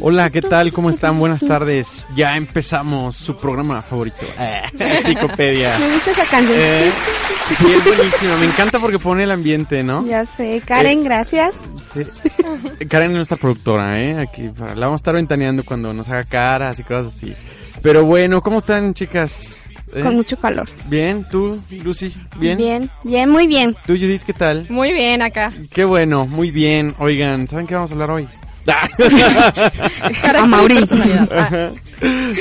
Hola, ¿qué tal? ¿Cómo están? Buenas tardes. Ya empezamos su programa favorito, eh, Psicopedia. Me gusta esa canción. Eh, sí, es buenísima. Me encanta porque pone el ambiente, ¿no? Ya sé. Karen, Eh, gracias. Sí. Karen es nuestra productora, ¿eh? Aquí para- la vamos a estar ventaneando cuando nos haga caras y cosas así. Pero bueno, ¿cómo están, chicas? ¿Eh? Con mucho calor. Bien, tú, Lucy, bien. Bien, bien, muy bien. Tú, Judith, ¿qué tal? Muy bien acá. Qué bueno, muy bien. Oigan, ¿saben qué vamos a hablar hoy? A Mauricio. Ah,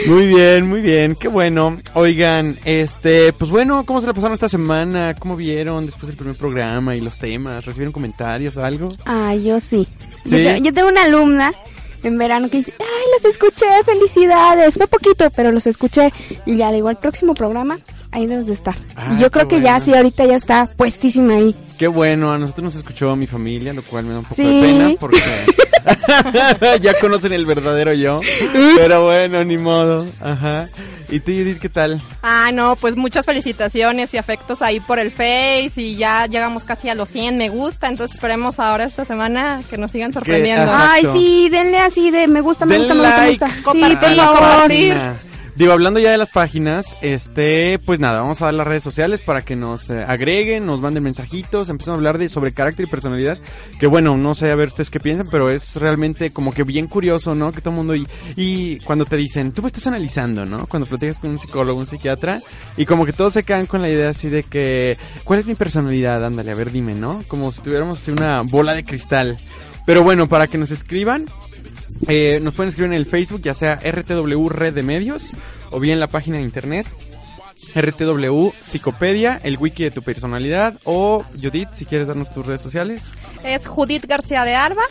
muy bien, muy bien, qué bueno. Oigan, este, pues bueno, ¿cómo se la pasaron esta semana? ¿Cómo vieron después del primer programa y los temas? ¿Recibieron comentarios o algo? Ah, yo sí. ¿Sí? Yo, te- yo tengo una alumna en verano que dice, ay, los escuché, felicidades. Fue poquito, pero los escuché. Y ya digo, el próximo programa, ahí debes de estar. Ah, y yo creo que ya, sí, ahorita ya está puestísima ahí. Qué bueno, a nosotros nos escuchó mi familia, lo cual me da un poco Sí. de pena porque ya conocen el verdadero yo. Pero bueno, ni modo. Ajá. ¿Y tú, Judith, qué tal? Ah, no, pues muchas felicitaciones y afectos ahí por el Face y ya llegamos casi a los 100 me gusta, entonces esperemos ahora esta semana que nos sigan sorprendiendo. Ay, sí, denle así de me gusta, me gusta, me gusta, me gusta. Sí, por favor. Digo, hablando ya de las páginas, este, pues nada, vamos a dar las redes sociales para que nos eh, agreguen, nos manden mensajitos, empezamos a hablar de sobre carácter y personalidad, que bueno, no sé a ver ustedes qué piensan, pero es realmente como que bien curioso, ¿no? Que todo el mundo y, y cuando te dicen, tú me estás analizando, ¿no? Cuando platicas con un psicólogo, un psiquiatra, y como que todos se quedan con la idea así de que, ¿cuál es mi personalidad? Ándale, a ver, dime, ¿no? Como si tuviéramos así una bola de cristal. Pero bueno, para que nos escriban, eh, nos pueden escribir en el Facebook, ya sea RTW Red de Medios, o bien la página de internet, RTW Psicopedia, el wiki de tu personalidad, o Judith, si quieres darnos tus redes sociales. Es Judith García de Alba.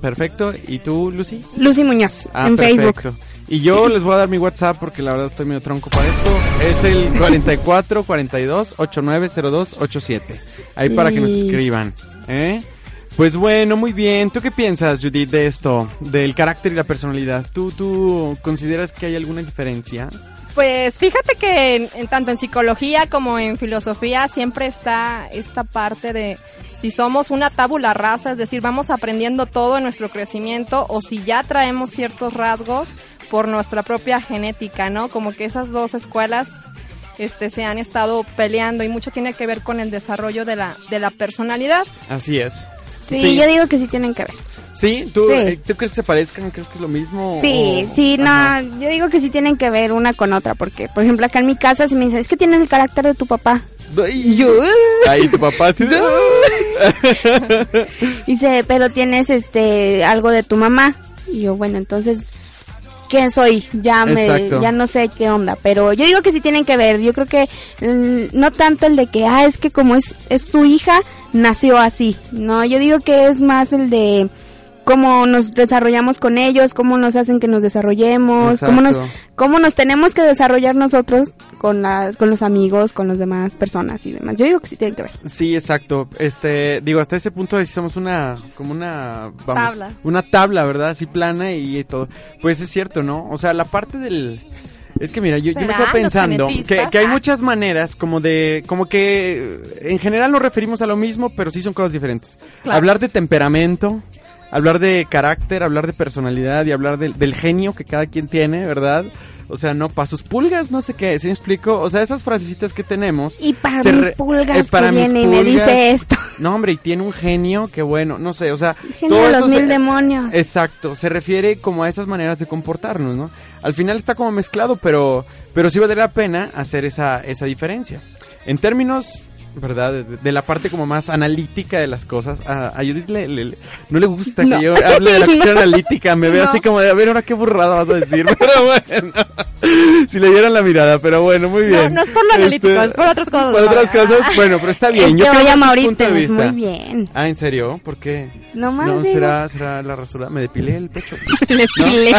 Perfecto. ¿Y tú, Lucy? Lucy Muñoz, Ah, en Facebook. perfecto. Y yo les voy a dar mi WhatsApp porque la verdad estoy medio tronco para esto. Es el 44 42 8902 87. Ahí para que nos escriban. ¿Eh? Pues bueno, muy bien. ¿Tú qué piensas, Judith, de esto? Del carácter y la personalidad. ¿Tú, tú consideras que hay alguna diferencia? Pues fíjate que en, en tanto en psicología como en filosofía siempre está esta parte de si somos una tábula rasa, es decir, vamos aprendiendo todo en nuestro crecimiento o si ya traemos ciertos rasgos por nuestra propia genética, ¿no? Como que esas dos escuelas este se han estado peleando y mucho tiene que ver con el desarrollo de la de la personalidad. Así es. Sí, yo digo que sí tienen que ver. ¿Sí? ¿Tú, Sí. eh, ¿Tú crees que se parezcan? ¿Crees que es lo mismo? Sí, O- sí, no, yo digo que sí tienen que ver una con otra, porque, por ejemplo, acá en mi casa si me dicen, es que tienes el carácter de tu papá. Ay, Yo, Ahí tu papá de- dice, pero tienes este algo de tu mamá. Y yo, bueno, entonces, ¿qué soy? Ya me, Exacto. ya no sé qué onda, pero yo digo que sí tienen que ver. Yo creo que mm, no tanto el de que, ah, es que como es, es tu hija, nació así. No, yo digo que es más el de cómo nos desarrollamos con ellos, cómo nos hacen que nos desarrollemos, cómo nos, cómo nos tenemos que desarrollar nosotros con las, con los amigos, con las demás personas y demás. Yo digo que sí tienen que ver. Sí, exacto. Este, digo, hasta ese punto de si somos una, como una, vamos, Tabla. una tabla, ¿verdad? Así plana y, todo. Pues es cierto, ¿no? O sea, la parte del, es que mira, yo, yo me quedo pensando que, hay muchas maneras como de, como que en general nos referimos a lo mismo, pero sí son cosas diferentes. Claro. Hablar de temperamento, hablar de carácter, hablar de personalidad y hablar del- del genio que cada quien tiene, ¿verdad? O sea, no, para sus pulgas, no sé qué, ¿sí me explico? O sea, esas frasecitas que tenemos. Y para mis pulgas eh, para que mis viene y me dice esto. No, hombre, y tiene un genio que bueno, no sé, o sea, Genio todo de los mil se- demonios. Exacto, se refiere como a esas maneras de comportarnos, ¿no? Al final está como mezclado, pero pero sí vale la pena hacer esa esa diferencia. En términos ¿verdad? De, de la parte como más analítica de las cosas. A, a Judith le, le- le- no le gusta que yo hable de la cuestión analítica. Me ve No. así como de, a ver, ahora qué burrada vas a decir. Pero bueno, si le dieran la mirada, pero bueno, muy bien. no es por lo analítico, es por otras cosas. Por otras cosas, bueno, pero está bien. Es yo que creo oye, es tu Mauricio, punto de te ves vista. muy bien. Ah, ¿en serio? ¿Por qué? No más No. ¿será, será la rasura? Me depilé el pecho. Le pilé.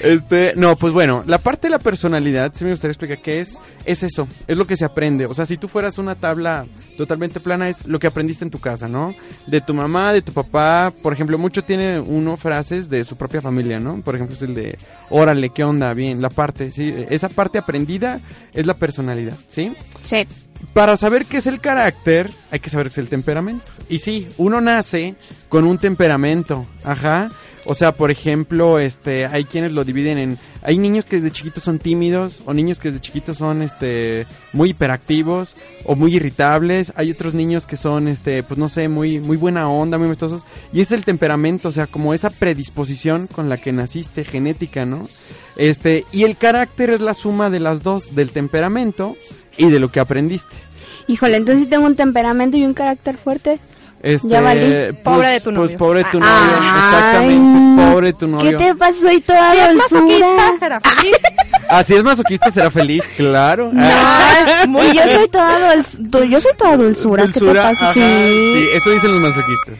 este, no, pues bueno, la parte de la personalidad, si me gustaría explicar qué es, es eso, es lo que se aprende. O sea, si tú fueras una tabla totalmente plana, es lo que aprendiste en tu casa, ¿no? De tu mamá, de tu papá, por ejemplo, mucho tiene uno frases de su propia familia, ¿no? Por ejemplo, es el de, órale, ¿qué onda? Bien, la parte, ¿sí? Esa parte aprendida es la personalidad, ¿sí? Sí. Para saber qué es el carácter, hay que saber qué es el temperamento. Y sí, uno nace con un temperamento, ajá. O sea, por ejemplo, este, hay quienes lo dividen en, hay niños que desde chiquitos son tímidos, o niños que desde chiquitos son, este, muy hiperactivos, o muy irritables. Hay otros niños que son, este, pues no sé, muy, muy buena onda, muy amistosos. Y es el temperamento, o sea, como esa predisposición con la que naciste, genética, ¿no? Este, y el carácter es la suma de las dos, del temperamento y de lo que aprendiste. Híjole, entonces sí tengo un temperamento y un carácter fuerte. Este, Ya valí. pues- Pobre de tu Pues novio. pobre de tu Ay, novio, exactamente, pobre de tu ¿Qué te pasa? Soy toda Si es masoquista, dulzura. será feliz. Ah, si es masoquista será feliz, claro. No, sí, yo soy toda dulz- du- yo soy toda dulzura. Dulzura, ¿Qué te pasa? ajá, Sí. sí, eso dicen los masoquistas.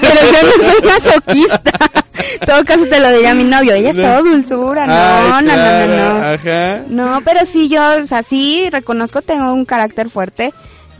Pero yo no soy masoquista. Todo caso te lo diría mi novio. Ella es toda dulzura. No, Ay, no, no, no, no. Ajá. No, pero sí, yo, o sea, sí reconozco tengo un carácter fuerte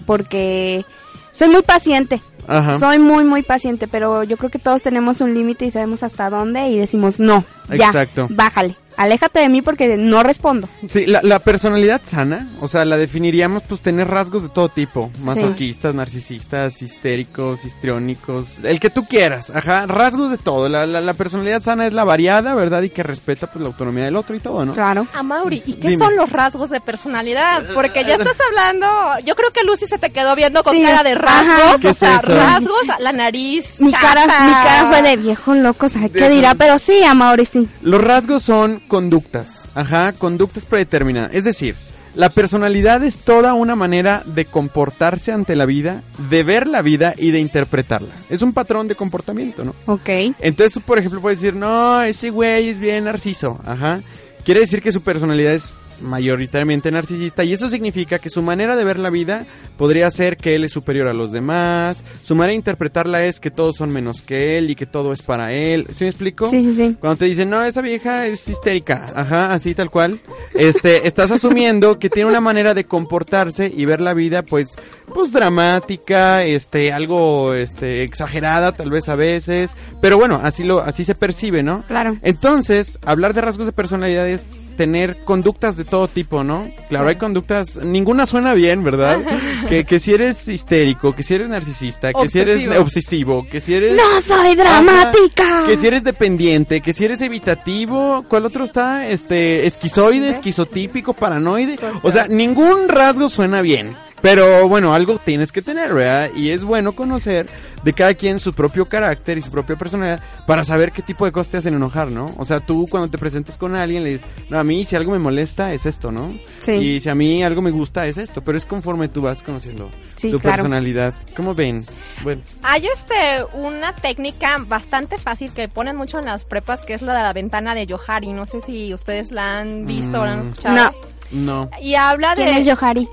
porque soy muy paciente. Ajá. Soy muy, muy paciente, pero yo creo que todos tenemos un límite y sabemos hasta dónde y decimos, no, ya, Exacto. bájale, aléjate de mí porque no respondo. Sí, la, la personalidad sana, o sea, la definiríamos pues tener rasgos de todo tipo, masoquistas, narcisistas, histéricos, histriónicos, el que tú quieras, ajá, rasgos de todo. La, la, la personalidad sana es la variada, ¿verdad? Y que respeta pues la autonomía del otro y todo, ¿no? Claro. A Mauri, ¿y qué Dime. son los rasgos de personalidad? Porque ya estás hablando, yo creo que Lucy se te quedó viendo con Sí, cara de rasgos, ¿Qué o es sea, eso? rasgos, la nariz, Mi cara, mi cara fue de viejo loco, ¿sabes qué dirá? Pero sí, Amaury, sí. Los rasgos son conductas, ajá, conductas predeterminadas. Es decir, la personalidad es toda una manera de comportarse ante la vida, de ver la vida y de interpretarla. Es un patrón de comportamiento, ¿no? Ok. Entonces por ejemplo, puedes decir, no, ese güey es bien narciso, ajá. Quiere decir que su personalidad es mayoritariamente narcisista y eso significa que su manera de ver la vida podría ser que él es superior a los demás, su manera de interpretarla es que todos son menos que él y que todo es para él. ¿Sí me explico? Sí, sí, sí. Cuando te dicen, no, esa vieja es histérica, ajá, así tal cual, este, estás asumiendo que tiene una manera de comportarse y ver la vida, pues, pues dramática, este, algo, este, exagerada tal vez a veces, pero bueno, así lo, así se percibe, ¿no? Claro. Entonces, hablar de rasgos de personalidad es tener conductas de todo tipo, ¿no? Claro, hay conductas, ninguna suena bien, ¿verdad? que, que si eres histérico, que si eres narcisista, que si eres Obsesivo. que si eres... No soy dramática. Que si eres dependiente, que si eres evitativo, ¿cuál otro está? Este, esquizoide, esquizotípico, paranoide. O sea, ningún rasgo suena bien. Pero bueno, algo tienes que tener, ¿verdad? Y es bueno conocer de cada quien su propio carácter y su propia personalidad para saber qué tipo de cosas te hacen enojar, ¿no? O sea, tú cuando te presentes con alguien le dices, no, a mí si algo me molesta es esto, ¿no? Sí. Y si a mí algo me gusta es esto, pero es conforme tú vas conociendo Sí, tu claro. personalidad. ¿Cómo ven? Bueno, Hay este una técnica bastante fácil que ponen mucho en las prepas que es la de la ventana de Yohari. No sé si ustedes la han visto o la han Mm. escuchado. No. no. Y habla de ¿Quién es Yohari?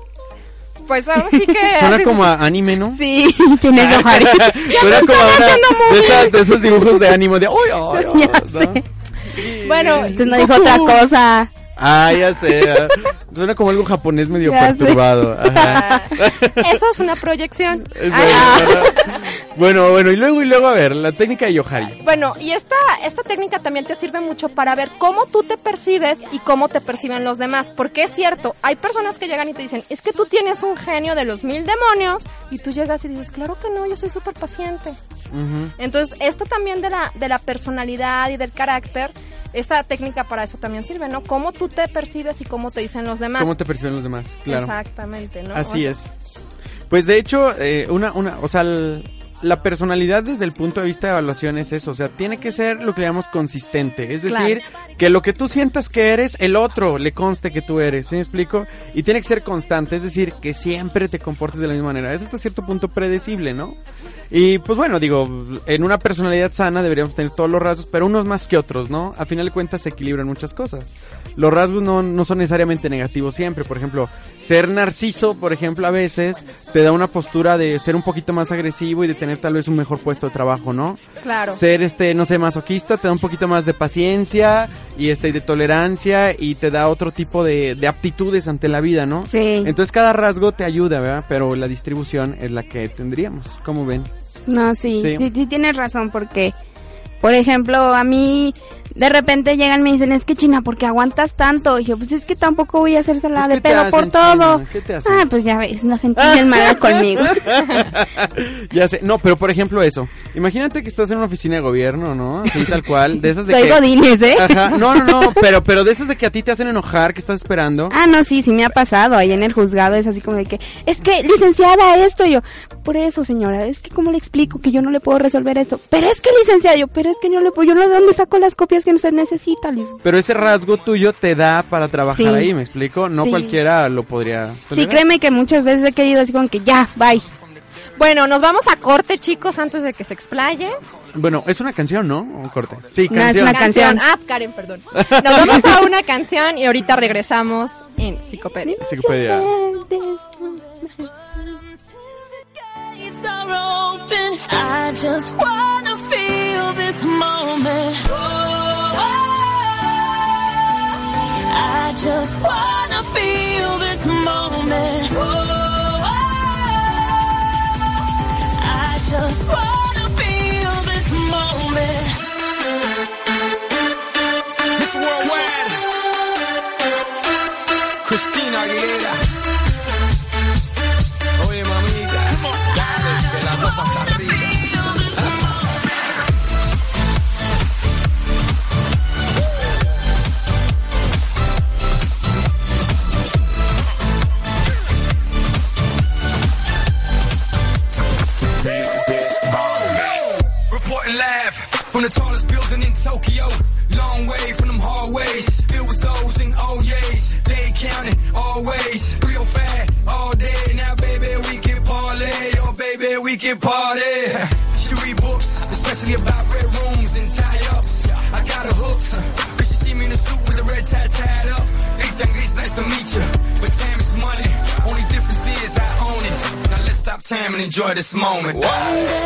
Pues ahora sí que Suena como a anime, ¿no? Sí, ¿quién es Yohari? Suena como una de, esas- de esos dibujos de ánimo de ¡Ay, ay, ay", Ya ¿no? sé. Bueno, Entonces no dijo otra cosa. Ah, ya sé. Suena como algo japonés medio perturbado. Ajá. eso es una proyección. Es Ah. bueno, bueno, bueno, y luego, y luego, a ver, la técnica de Yohari. Bueno, y esta, esta técnica también te sirve mucho para ver cómo tú te percibes y cómo te perciben los demás. Porque es cierto, hay personas que llegan y te dicen, es que tú tienes un genio de los mil demonios. Y tú llegas y dices, claro que no, yo soy súper paciente. Entonces, esto también de la, de la personalidad y del carácter, esta técnica para eso también sirve, ¿no? Cómo tú te percibes y cómo te dicen los demás. ¿Cómo te perciben los demás? Claro. Exactamente, ¿no? Así O es. Pues de hecho, eh, una, una, o sea, el- la personalidad desde el punto de vista de evaluación es eso, o sea, tiene que ser lo que llamamos consistente, es decir, que lo que tú sientas que eres, el otro le conste que tú eres, ¿sí me explico? Y tiene que ser constante, es decir, que siempre te comportes de la misma manera, es hasta cierto punto predecible, ¿no? Y pues bueno, digo, en una personalidad sana deberíamos tener todos los rasgos, pero unos más que otros, ¿no? A final de cuentas se equilibran muchas cosas. Los rasgos no, no son necesariamente negativos siempre. Por ejemplo, ser narciso, por ejemplo, a veces te da una postura de ser un poquito más agresivo y de tener tal vez un mejor puesto de trabajo, ¿no? Claro. Ser este, no sé, masoquista te da un poquito más de paciencia y este de tolerancia y te da otro tipo de, de aptitudes ante la vida, ¿no? Sí. Entonces cada rasgo te ayuda, ¿verdad? Pero la distribución es la que tendríamos. ¿Cómo ven? No, sí, Sí. sí, sí, tienes razón, porque, por ejemplo, a mí de repente llegan y me dicen, es que China, ¿por qué aguantas tanto? Y yo, pues es que tampoco voy a hacérsela Pues, de ¿qué te pedo hacen, por todo. ¿Qué te hacen? Ah, pues ya ves, la gente es mala conmigo. ya sé, no, pero por ejemplo eso. Imagínate que estás en una oficina de gobierno, ¿no? Así tal cual, de esas de Soy que... ¿eh? Ajá, no, no, no, pero, pero de esas de que a ti te hacen enojar, que estás esperando. Ah, no, sí, sí me ha pasado. Ahí en el juzgado es así como de que, es que, licenciada, esto. Y yo, por eso, señora, es que, ¿cómo le explico que yo no le puedo resolver esto? Pero es que, licenciada, yo, pero es que no le puedo, yo no de dónde saco las copias que se necesita, Pero ese rasgo tuyo te da para trabajar Sí. ahí, ¿me explico? No Sí. cualquiera lo podría. Sí, créeme que muchas veces he querido así como que, ya, bye. Bueno, nos vamos a corte, chicos, antes de que se explaye. Bueno, es una canción, ¿no? Un corte. Sí, No, es canción. una canción. Ah, Karen, perdón. Nos vamos a una canción y ahorita regresamos en Psicopedia. Enciclopedia. gates are open. I just wanna feel this moment. I just wanna feel this moment. Oh, I just wanna feel this moment. Worldwide, Cristina Aguilera. This moment. One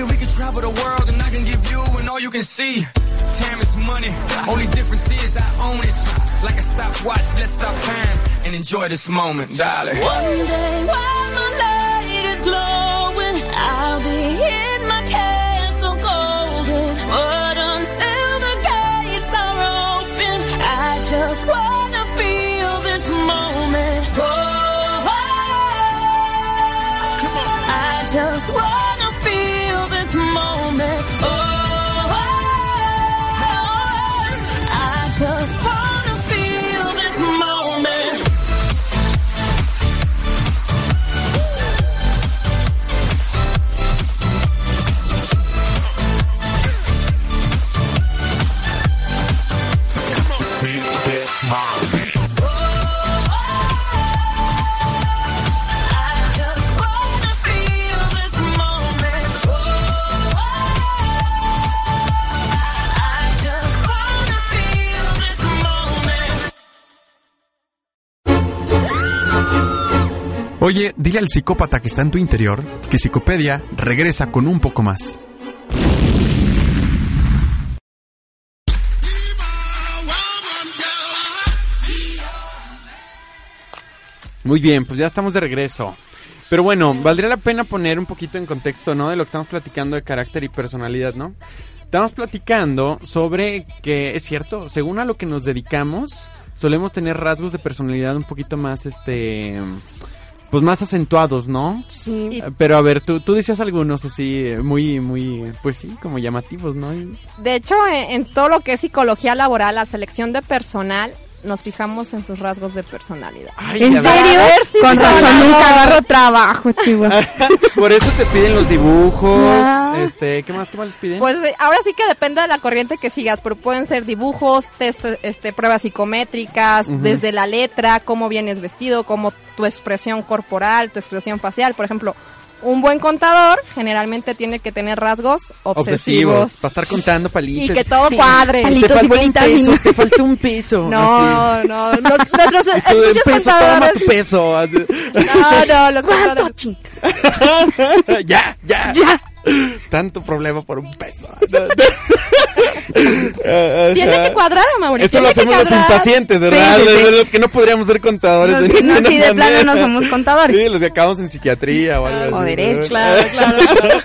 Maybe we can travel the world and I can give you and all you can see. Time is money. Only difference is I own it. Like a stopwatch, let's stop time and enjoy this moment, darling. One day while the light Oye, dile al psicópata que está en tu interior que Psicopedia regresa con un poco más. Muy bien, pues ya estamos de regreso. Pero bueno, valdría la pena poner un poquito en contexto, ¿no? De lo que estamos platicando de carácter y personalidad, ¿no? Estamos platicando sobre que, es cierto, según a lo que nos dedicamos, solemos tener rasgos de personalidad un poquito más, este, pues más acentuados, ¿no? Sí. Pero a ver, tú, tú decías algunos así, eh, muy, muy, pues sí, como llamativos, ¿no? De hecho, en, en todo lo que es psicología laboral, la selección de personal, nos fijamos en sus rasgos de personalidad. Ay, ¿En serio? Si Con razón nunca agarro trabajo, chihuahua. Por eso te piden los dibujos, Ah. este, ¿qué más, qué más les piden? Pues eh, ahora sí que depende de la corriente que sigas, pero pueden ser dibujos, test, este, pruebas psicométricas, desde la letra, cómo vienes vestido, cómo tu expresión corporal, tu expresión facial. Por ejemplo, un buen contador generalmente tiene que tener rasgos obsesivos. Obsesivos, para estar contando y palitos. que todo cuadre. Palitos te y falta un y peso, no- te falta un peso. No, no, los- nuestros. Y escuchas peso, toma contadores. tu peso. así. No, no, los ¿Cuánto, contadores. ya, ya. Ya. Tanto problema por un peso. Tiene que cuadrar, Mauricio. Eso lo hacemos los impacientes, ¿verdad? Sí, sí, sí. Los, que no podríamos ser contadores. Los de que no, sí, de plano no somos contadores. Sí, los que acabamos en psiquiatría o algo O así. derecho. Claro, claro, claro.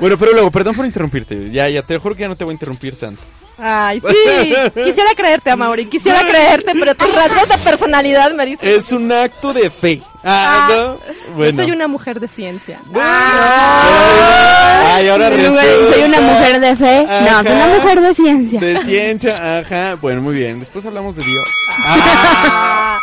Bueno, pero luego, perdón por interrumpirte. Ya, ya, te juro que ya no te voy a interrumpir tanto. Ay, sí. Quisiera creerte, Mauri. Quisiera creerte, pero tus rasgos de personalidad me dicen. Es un acto de fe. Ah, Ah, ¿no? Bueno. Yo soy una mujer de ciencia. Ah. Ay, ahora resulta. soy una mujer de fe. No, soy una mujer de ciencia. De ciencia, ajá. Bueno, muy bien. Después hablamos de Dios. Ah.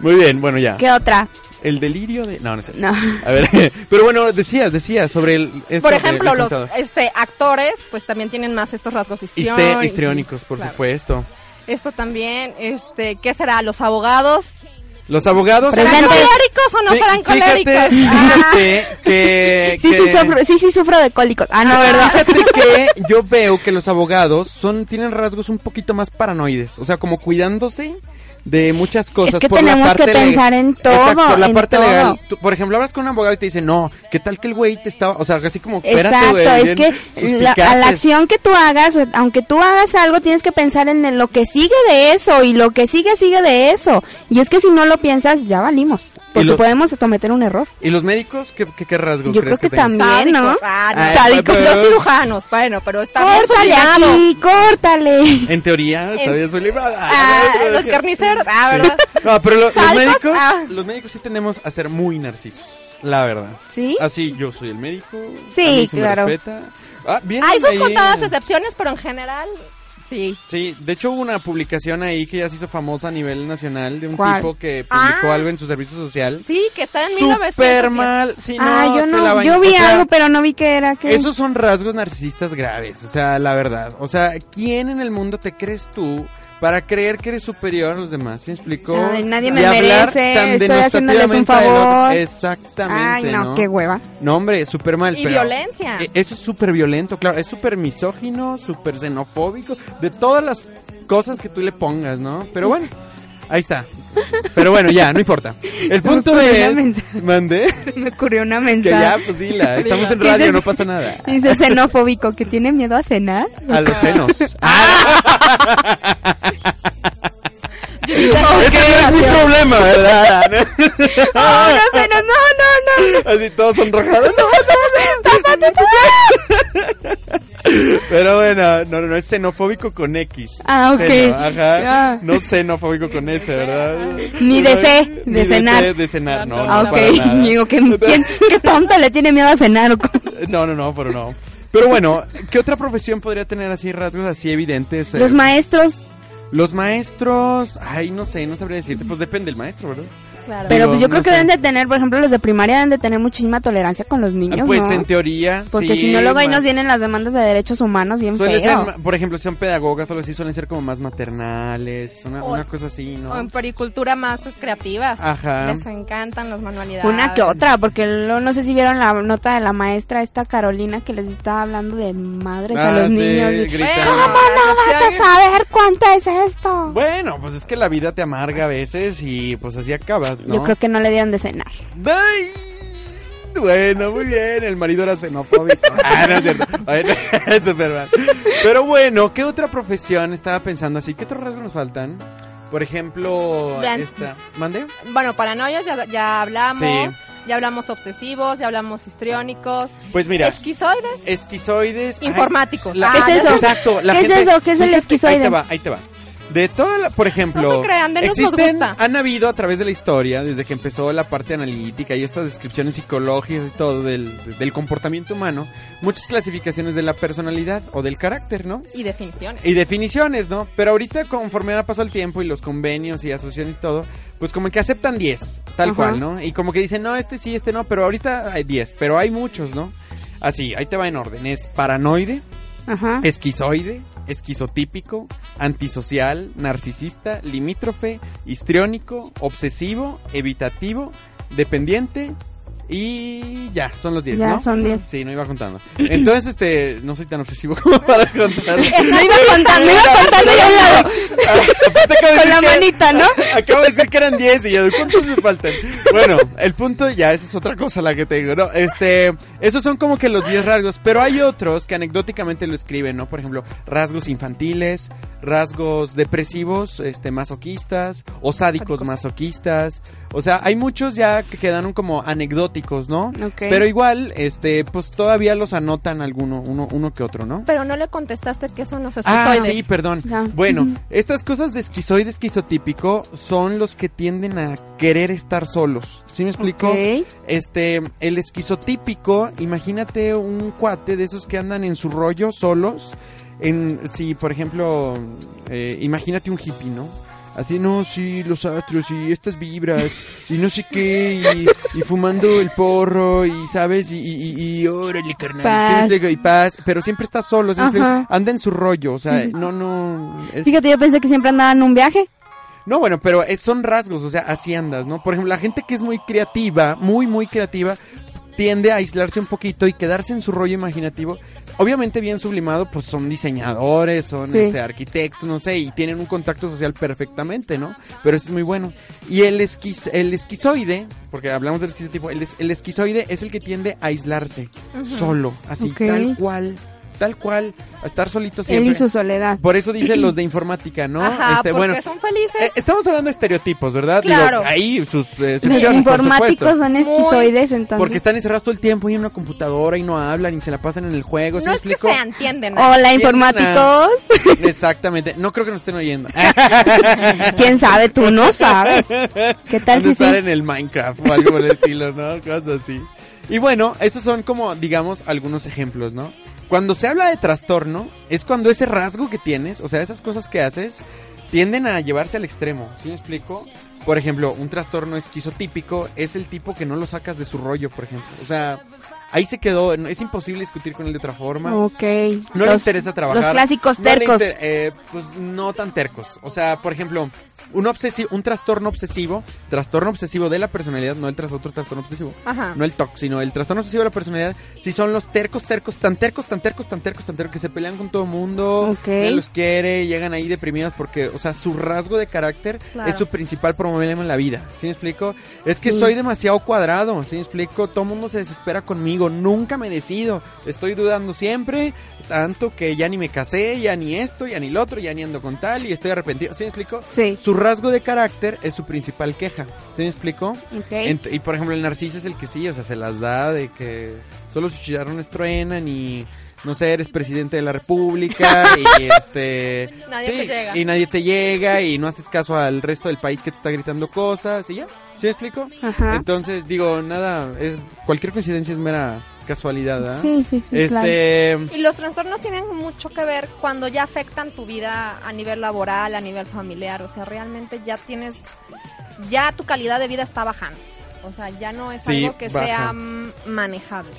Muy bien, bueno, ya. ¿Qué otra? El delirio de... No, no sé. No. A ver, pero bueno, decías, decías sobre el... esto Por ejemplo, los este, actores, pues también tienen más estos rasgos Histe- histriónicos. histriónicos, por Claro. supuesto. Esto también, este, ¿qué será? ¿Los abogados? Los abogados... ¿Serán coléricos o no Fí- serán fíjate, coléricos? Ah, fíjate que... Sí, que- sí, sufro, sí, sí, sufro de cólicos. Ah, no, ¿verdad? Fíjate que yo veo que los abogados son tienen rasgos un poquito más paranoides, o sea, como cuidándose de muchas cosas. Es que por la tenemos parte que legal. pensar en todo, Exacto, por la en parte todo. legal. Tú, por ejemplo, hablas con un abogado y te dice, no, ¿qué tal que el güey te estaba, o sea, así como, espérate, Exacto, güey, es que la, a la acción que tú hagas, aunque tú hagas algo, tienes que pensar en lo que sigue de eso y lo que sigue sigue de eso. Y es que si no lo piensas, ya valimos, porque los- podemos cometer un error. ¿Y los médicos qué, qué, qué rasgo Yo crees creo que tengan? también, ¿no? sádicos, ah, no. Ay, Sádicos, pero- los cirujanos, bueno, pero está Córtale sublimado. aquí, córtale. En teoría, está En- bien. Ah, los carniceros, ah, ¿verdad? No, pero lo- los médicos, Ah. los médicos sí tendemos a ser muy narcisos, la verdad. ¿Sí? Así, yo soy el médico. Sí, a mí se claro. Me respeta. Ah, bien, Hay sus ahí. contadas excepciones, pero en general, sí. Sí, de hecho hubo una publicación ahí que ya se hizo famosa a nivel nacional de un ¿Cuál? tipo que publicó Ah. algo en su servicio social. Sí, que está en Super 1910. mal, sí, no, ah, yo se no, bañó. yo vi O sea, algo, pero no vi que era que... Esos son rasgos narcisistas graves, o sea, la verdad. O sea, ¿quién en el mundo te crees tú para creer que eres superior a los demás? ¿Sí me explicó? Ay, nadie me merece, tan estoy haciéndoles un favor. Exactamente, Ay, no, qué hueva. No, hombre, súper mal. Y pero- violencia. Eh, Eso es súper violento, claro. Es súper misógino, súper xenofóbico. De todas las cosas que tú le pongas, ¿no? Pero bueno, ahí está. Pero bueno, ya, no importa. El punto ocurrió una es... mensaje. Mandé. Me ocurrió una Que mensaje. ya, pues dila. Estamos en ¿Qué radio, no pasa nada. Dice xenofóbico que tiene miedo a cenar. A los senos. Ese no mi problema, ¿verdad? No, no senos, no, no, no. Así todos sonrojados. Pero bueno, no, no, no, es xenofóbico con X. Ah, ok. Seno, ajá. Ya. No xenofóbico con S, ¿verdad? Ni de C, Ni de cenar. C, de cenar, no. Ah, no, ok. Digo, ¿qué, quién- qué tonto le tiene miedo a cenar? cómo? No, no, no, pero no. Pero bueno, ¿qué otra profesión podría tener así rasgos así evidentes? Eh, Los maestros, Los maestros, ay, no sé, no sabría decirte, pues depende del maestro, ¿verdad? Claro. pero pues yo no creo que sé. deben de tener, por ejemplo, los de primaria deben de tener muchísima tolerancia con los niños, pues ¿no? en teoría, Porque sí, si no luego ahí nos vienen las demandas de derechos humanos bien Suele ser, feo. ma- por ejemplo, si son pedagogas o algo así, suelen ser como más maternales, una, O- una cosa así, ¿no? O en pericultura más es creativas. Ajá. Les encantan las manualidades. Una que otra, porque luego no sé si vieron la nota de la maestra esta Carolina que les estaba hablando de madres a Ah, los sí, niños. y. ¿Cómo no vas a saber cuánto es esto? Bueno, pues es que la vida te amarga a veces y pues así acabas, Yo creo que no le dieron de cenar. ¡Ay! Bueno, muy bien, el marido era xenofóbico. Ah, no es cierto. Bueno, es. Pero bueno, ¿qué otra profesión estaba pensando así? ¿Qué otros rasgos nos faltan? Por ejemplo, Vean. esta. ¿Mande? Bueno, paranoias ya, ya hablamos. Sí. Ya hablamos obsesivos, ya hablamos histriónicos. Pues mira, Esquizoides. esquizoides. ay, Informáticos. la- Ah, ¿Qué es eso? Exacto. la ¿Qué es eso? ¿Qué es el fíjate, esquizoide? Ahí te va, ahí te va. De toda la, por ejemplo, No se crean, denos nos existen, gusta. han habido a través de la historia, desde que empezó la parte analítica y estas descripciones psicológicas y todo del, del comportamiento humano, muchas clasificaciones de la personalidad o del carácter, ¿no? Y definiciones. Y definiciones, ¿no? Pero ahorita conforme ha pasado el tiempo y los convenios y asociaciones y todo, pues como que aceptan 10, tal Ajá. cual, ¿no? Y como que dicen, no, este sí, este no, pero ahorita hay 10, pero hay muchos, ¿no? Así, ahí te va en orden. Es paranoide, Ajá. esquizoide, esquizotípico, antisocial, narcisista, limítrofe, histriónico, obsesivo, evitativo, dependiente y ya, son los 10, Ya, ¿no? son 10. Sí, no iba contando. Entonces, este, no soy tan obsesivo como para contar. No iba contando, iba contando yo a un lado. De Con la que- manita, ¿no? Acabo de decir que eran 10 y yo, ¿cuántos me faltan? Bueno, el punto ya, esa es otra cosa la que tengo, ¿no? Este, esos son como que los 10 rasgos, pero hay otros que anecdóticamente lo escriben, ¿no? Por ejemplo, rasgos infantiles, rasgos depresivos, este, masoquistas, o sádicos masoquistas. O sea, hay muchos ya que quedaron como anecdóticos, ¿no? Ok. Pero igual, este, pues todavía los anotan alguno, uno, uno que otro, ¿no? Pero no le contestaste que son los Ah, esquizoides. sí, perdón. Ya. Bueno, estas cosas de esquizoide, esquizotípico son los que tienden a querer estar solos. ¿Sí me explico? Ok. Este, el esquizotípico, imagínate un cuate de esos que andan en su rollo solos. En, si, por ejemplo, eh, imagínate un hippie, ¿no? Así, no, sí, los astros y estas vibras y no sé qué, y, y fumando el porro y, ¿sabes? Y, y, y, y órale, carnal. ¿sí me Paz. Y paz, pero siempre está solo. Ajá. anda en su rollo, o sea, no, no... es- Fíjate, yo pensé que siempre andaban en un viaje. no, bueno, pero es- son rasgos, o sea, así andas, ¿no? Por ejemplo, la gente que es muy creativa, muy, muy creativa, tiende a aislarse un poquito y quedarse en su rollo imaginativo. Obviamente bien sublimado, pues son diseñadores, son Sí. este, arquitectos, no sé, y tienen un contacto social perfectamente, ¿no? Pero eso es muy bueno. Y el, esquiz- el esquizoide, porque hablamos del esquizotipo, el, es- el esquizoide es el que tiende a aislarse, solo, así, tal cual, tal cual, a estar solito Él siempre. y su soledad. Por eso dicen los de informática, ¿no? Ajá, Este, porque bueno, son felices. eh, estamos hablando de estereotipos, ¿verdad? Digo, Claro. ahí sus eh, por informáticos son esquizoides, entonces. Porque están encerrados todo el tiempo ahí en una computadora y no hablan y se la pasan en el juego, ¿sí no me es que explico? se entienden. Hola, informáticos. Exactamente, no creo que nos estén oyendo. ¿Quién sabe? Tú no sabes. ¿Qué tal si estar sí? en el Minecraft o algo por el estilo, ¿no? Cosas así. Y bueno, esos son como, digamos, algunos ejemplos, ¿no? Cuando se habla de trastorno, es cuando ese rasgo que tienes, o sea, esas cosas que haces, tienden a llevarse al extremo, ¿sí me explico? Por ejemplo, un trastorno esquizotípico es el tipo que no lo sacas de su rollo, por ejemplo. O sea, ahí se quedó, es imposible discutir con él de otra forma. Ok. No le interesa trabajar. Los clásicos No tercos. inter- eh, pues no tan tercos. O sea, por ejemplo, un obsesivo, un trastorno obsesivo, trastorno obsesivo de la personalidad, no el tras otro trastorno obsesivo, Ajá. no el TOC, sino el trastorno obsesivo de la personalidad, si son los tercos, tercos, tan tercos, tan tercos, tan tercos, tan tercos, que se pelean con todo el mundo, Ok. nadie los quiere, llegan ahí deprimidos porque, o sea, su rasgo de carácter Claro. es su principal problema en la vida, ¿sí me explico? Es que Sí. soy demasiado cuadrado, ¿sí me explico? Todo el mundo se desespera conmigo, nunca me decido, estoy dudando siempre, tanto que ya ni me casé, ya ni esto, ya ni lo otro, ya ni ando con tal y estoy arrepentido, ¿sí me explico? Sí. Su rasgo de carácter es su principal queja, ¿sí me explico? Ok. Ent- y por ejemplo el narciso es el que sí, o sea, se las da de que solo sus chicharrones truenan y no sé, eres presidente de la república y este Nadie te llega. y nadie te llega y no haces caso al resto del país que te está gritando cosas y ya, ¿sí me explico? Ajá. Entonces digo, nada, es- cualquier coincidencia es mera casualidad, ¿ah? Sí, sí, sí, claro. Este, Y los trastornos tienen mucho que ver cuando ya afectan tu vida a nivel laboral, a nivel familiar. O sea, realmente ya tienes, ya tu calidad de vida está bajando. O sea, ya no es Sí, algo que baja. sea manejable.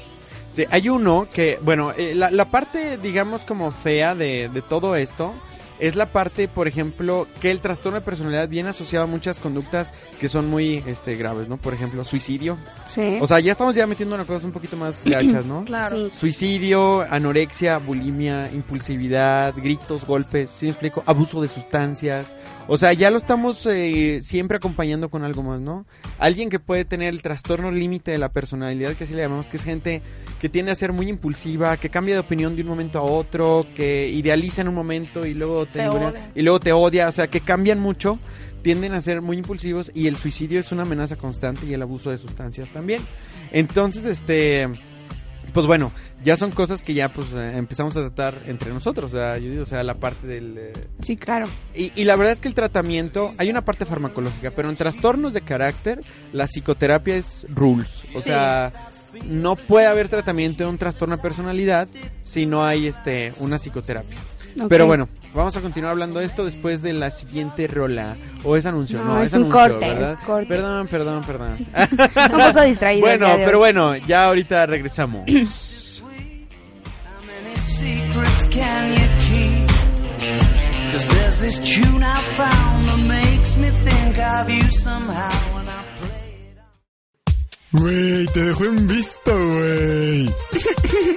Sí, hay uno que, bueno, eh, la, la parte, digamos, como fea de, de todo esto es la parte, por ejemplo, que el trastorno de personalidad viene asociado a muchas conductas que son muy este, graves, ¿no? Por ejemplo, suicidio. Sí. O sea, ya estamos ya metiendo en cosas un poquito más gachas, ¿no? Claro. Sí. Suicidio, anorexia, bulimia, impulsividad, gritos, golpes, ¿sí me explico? Abuso de sustancias. O sea, ya lo estamos eh, siempre acompañando con algo más, ¿no? Alguien que puede tener el trastorno límite de la personalidad, que así le llamamos, que es gente que tiende a ser muy impulsiva, que cambia de opinión de un momento a otro, que idealiza en un momento y luego te, y luego te odia, o sea, que cambian mucho, tienden a ser muy impulsivos y el suicidio es una amenaza constante y el abuso de sustancias también. Entonces, este pues bueno, ya son cosas que ya pues eh, empezamos a tratar entre nosotros, o sea, yo digo, o sea, la parte del eh, Sí, claro. y, y la verdad es que el tratamiento, hay una parte farmacológica, pero en trastornos de carácter, la psicoterapia es rules. O Sí. sea, no puede haber tratamiento de un trastorno de personalidad si no hay este una psicoterapia. Pero bueno, vamos a continuar hablando de esto después de la siguiente rola. O es anuncio, no, No, es, es un anuncio, corte, ¿verdad? es corte. Perdón, perdón, perdón. Un poco distraído. bueno, pero hoy. bueno, ya ahorita regresamos. Güey, te dejó en visto, güey.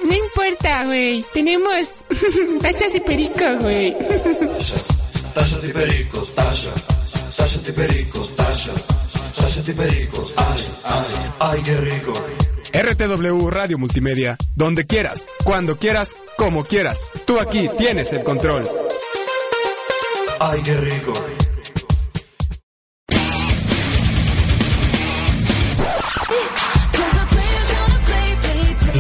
No importa, güey. Tenemos tachas y perico, güey. Tasha de pericos, Tasha. Tasha de pericos, Tasha. Tasha de pericos, ay, ay, ay, qué rico. RTW Radio Multimedia, donde quieras, cuando quieras, como quieras. Tú aquí tienes el control. Ay, qué rico.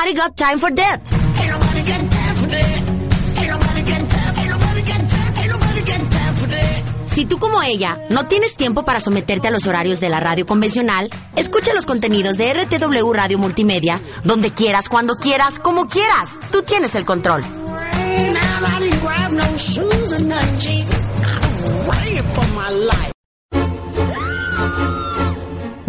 Anybody got time for that? Si tú como ella no tienes tiempo para someterte a los horarios de la radio convencional, escucha los contenidos de RTW Radio Multimedia donde quieras, cuando quieras, como quieras. Tú tienes el control.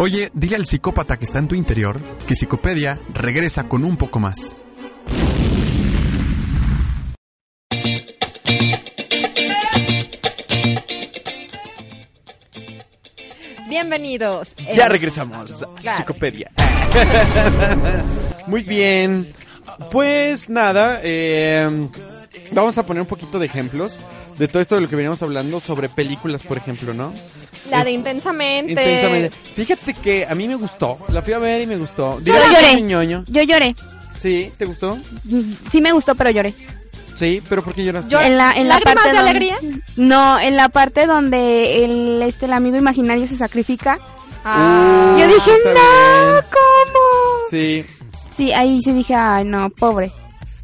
Oye, dile al psicópata que está en tu interior que Psicopedia regresa con un poco más. Bienvenidos. Ya Eh, regresamos a. Psicopedia. Muy bien. Pues nada, eh, vamos a poner un poquito de ejemplos de todo esto de lo que veníamos hablando sobre películas, por ejemplo, ¿no? La de intensamente. Intensamente. Fíjate que a mí me gustó. La fui a ver y me gustó. Yo lloré. ñoño. Yo lloré. Sí, ¿te gustó? Sí me gustó, pero lloré. Sí, pero ¿por qué lloraste? Yo- En la, en la ¿Lágrimas parte de donde- alegría? No, en la parte donde el, este, el amigo imaginario se sacrifica. Ah, Yo dije, está no, bien. ¿cómo? Sí. Sí, ahí sí dije, ay, no, pobre.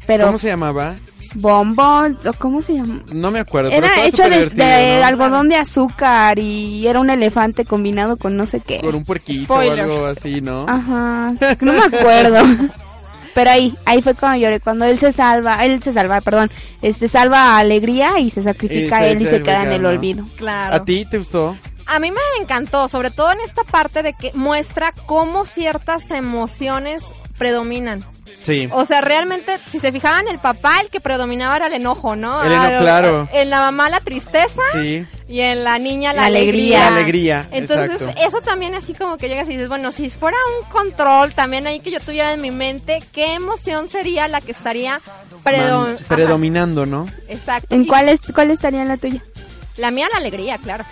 Pero ¿Cómo se llamaba? Bombón, o cómo se llama. No me acuerdo. Era hecho de, divertido, de ¿no? algodón de azúcar y era un elefante combinado con no sé qué. Con un puerquito Spoilers. o algo así, ¿no? Ajá, no me acuerdo. Pero ahí, ahí fue cuando lloré, cuando él se salva, él se salva, perdón, este salva a Alegría y se sacrifica Y se- él y se se queda en el olvido. claro. ¿A ti te gustó? A mí me encantó, sobre todo en esta parte de que muestra cómo ciertas emociones predominan. Sí. O sea, realmente, si se fijaban, el papá el que predominaba era el enojo, ¿no? El enojo, Ah, claro. En la mamá la tristeza Sí. y en la niña la, La alegría. La alegría, Entonces, exacto. eso también así como que llegas y dices, bueno, si fuera un control también ahí que yo tuviera en mi mente, ¿qué emoción sería la que estaría predo- Man- Ajá, predominando, ¿no? Exacto. ¿En Y cuál, es, cuál estaría la tuya? La mía la alegría, claro.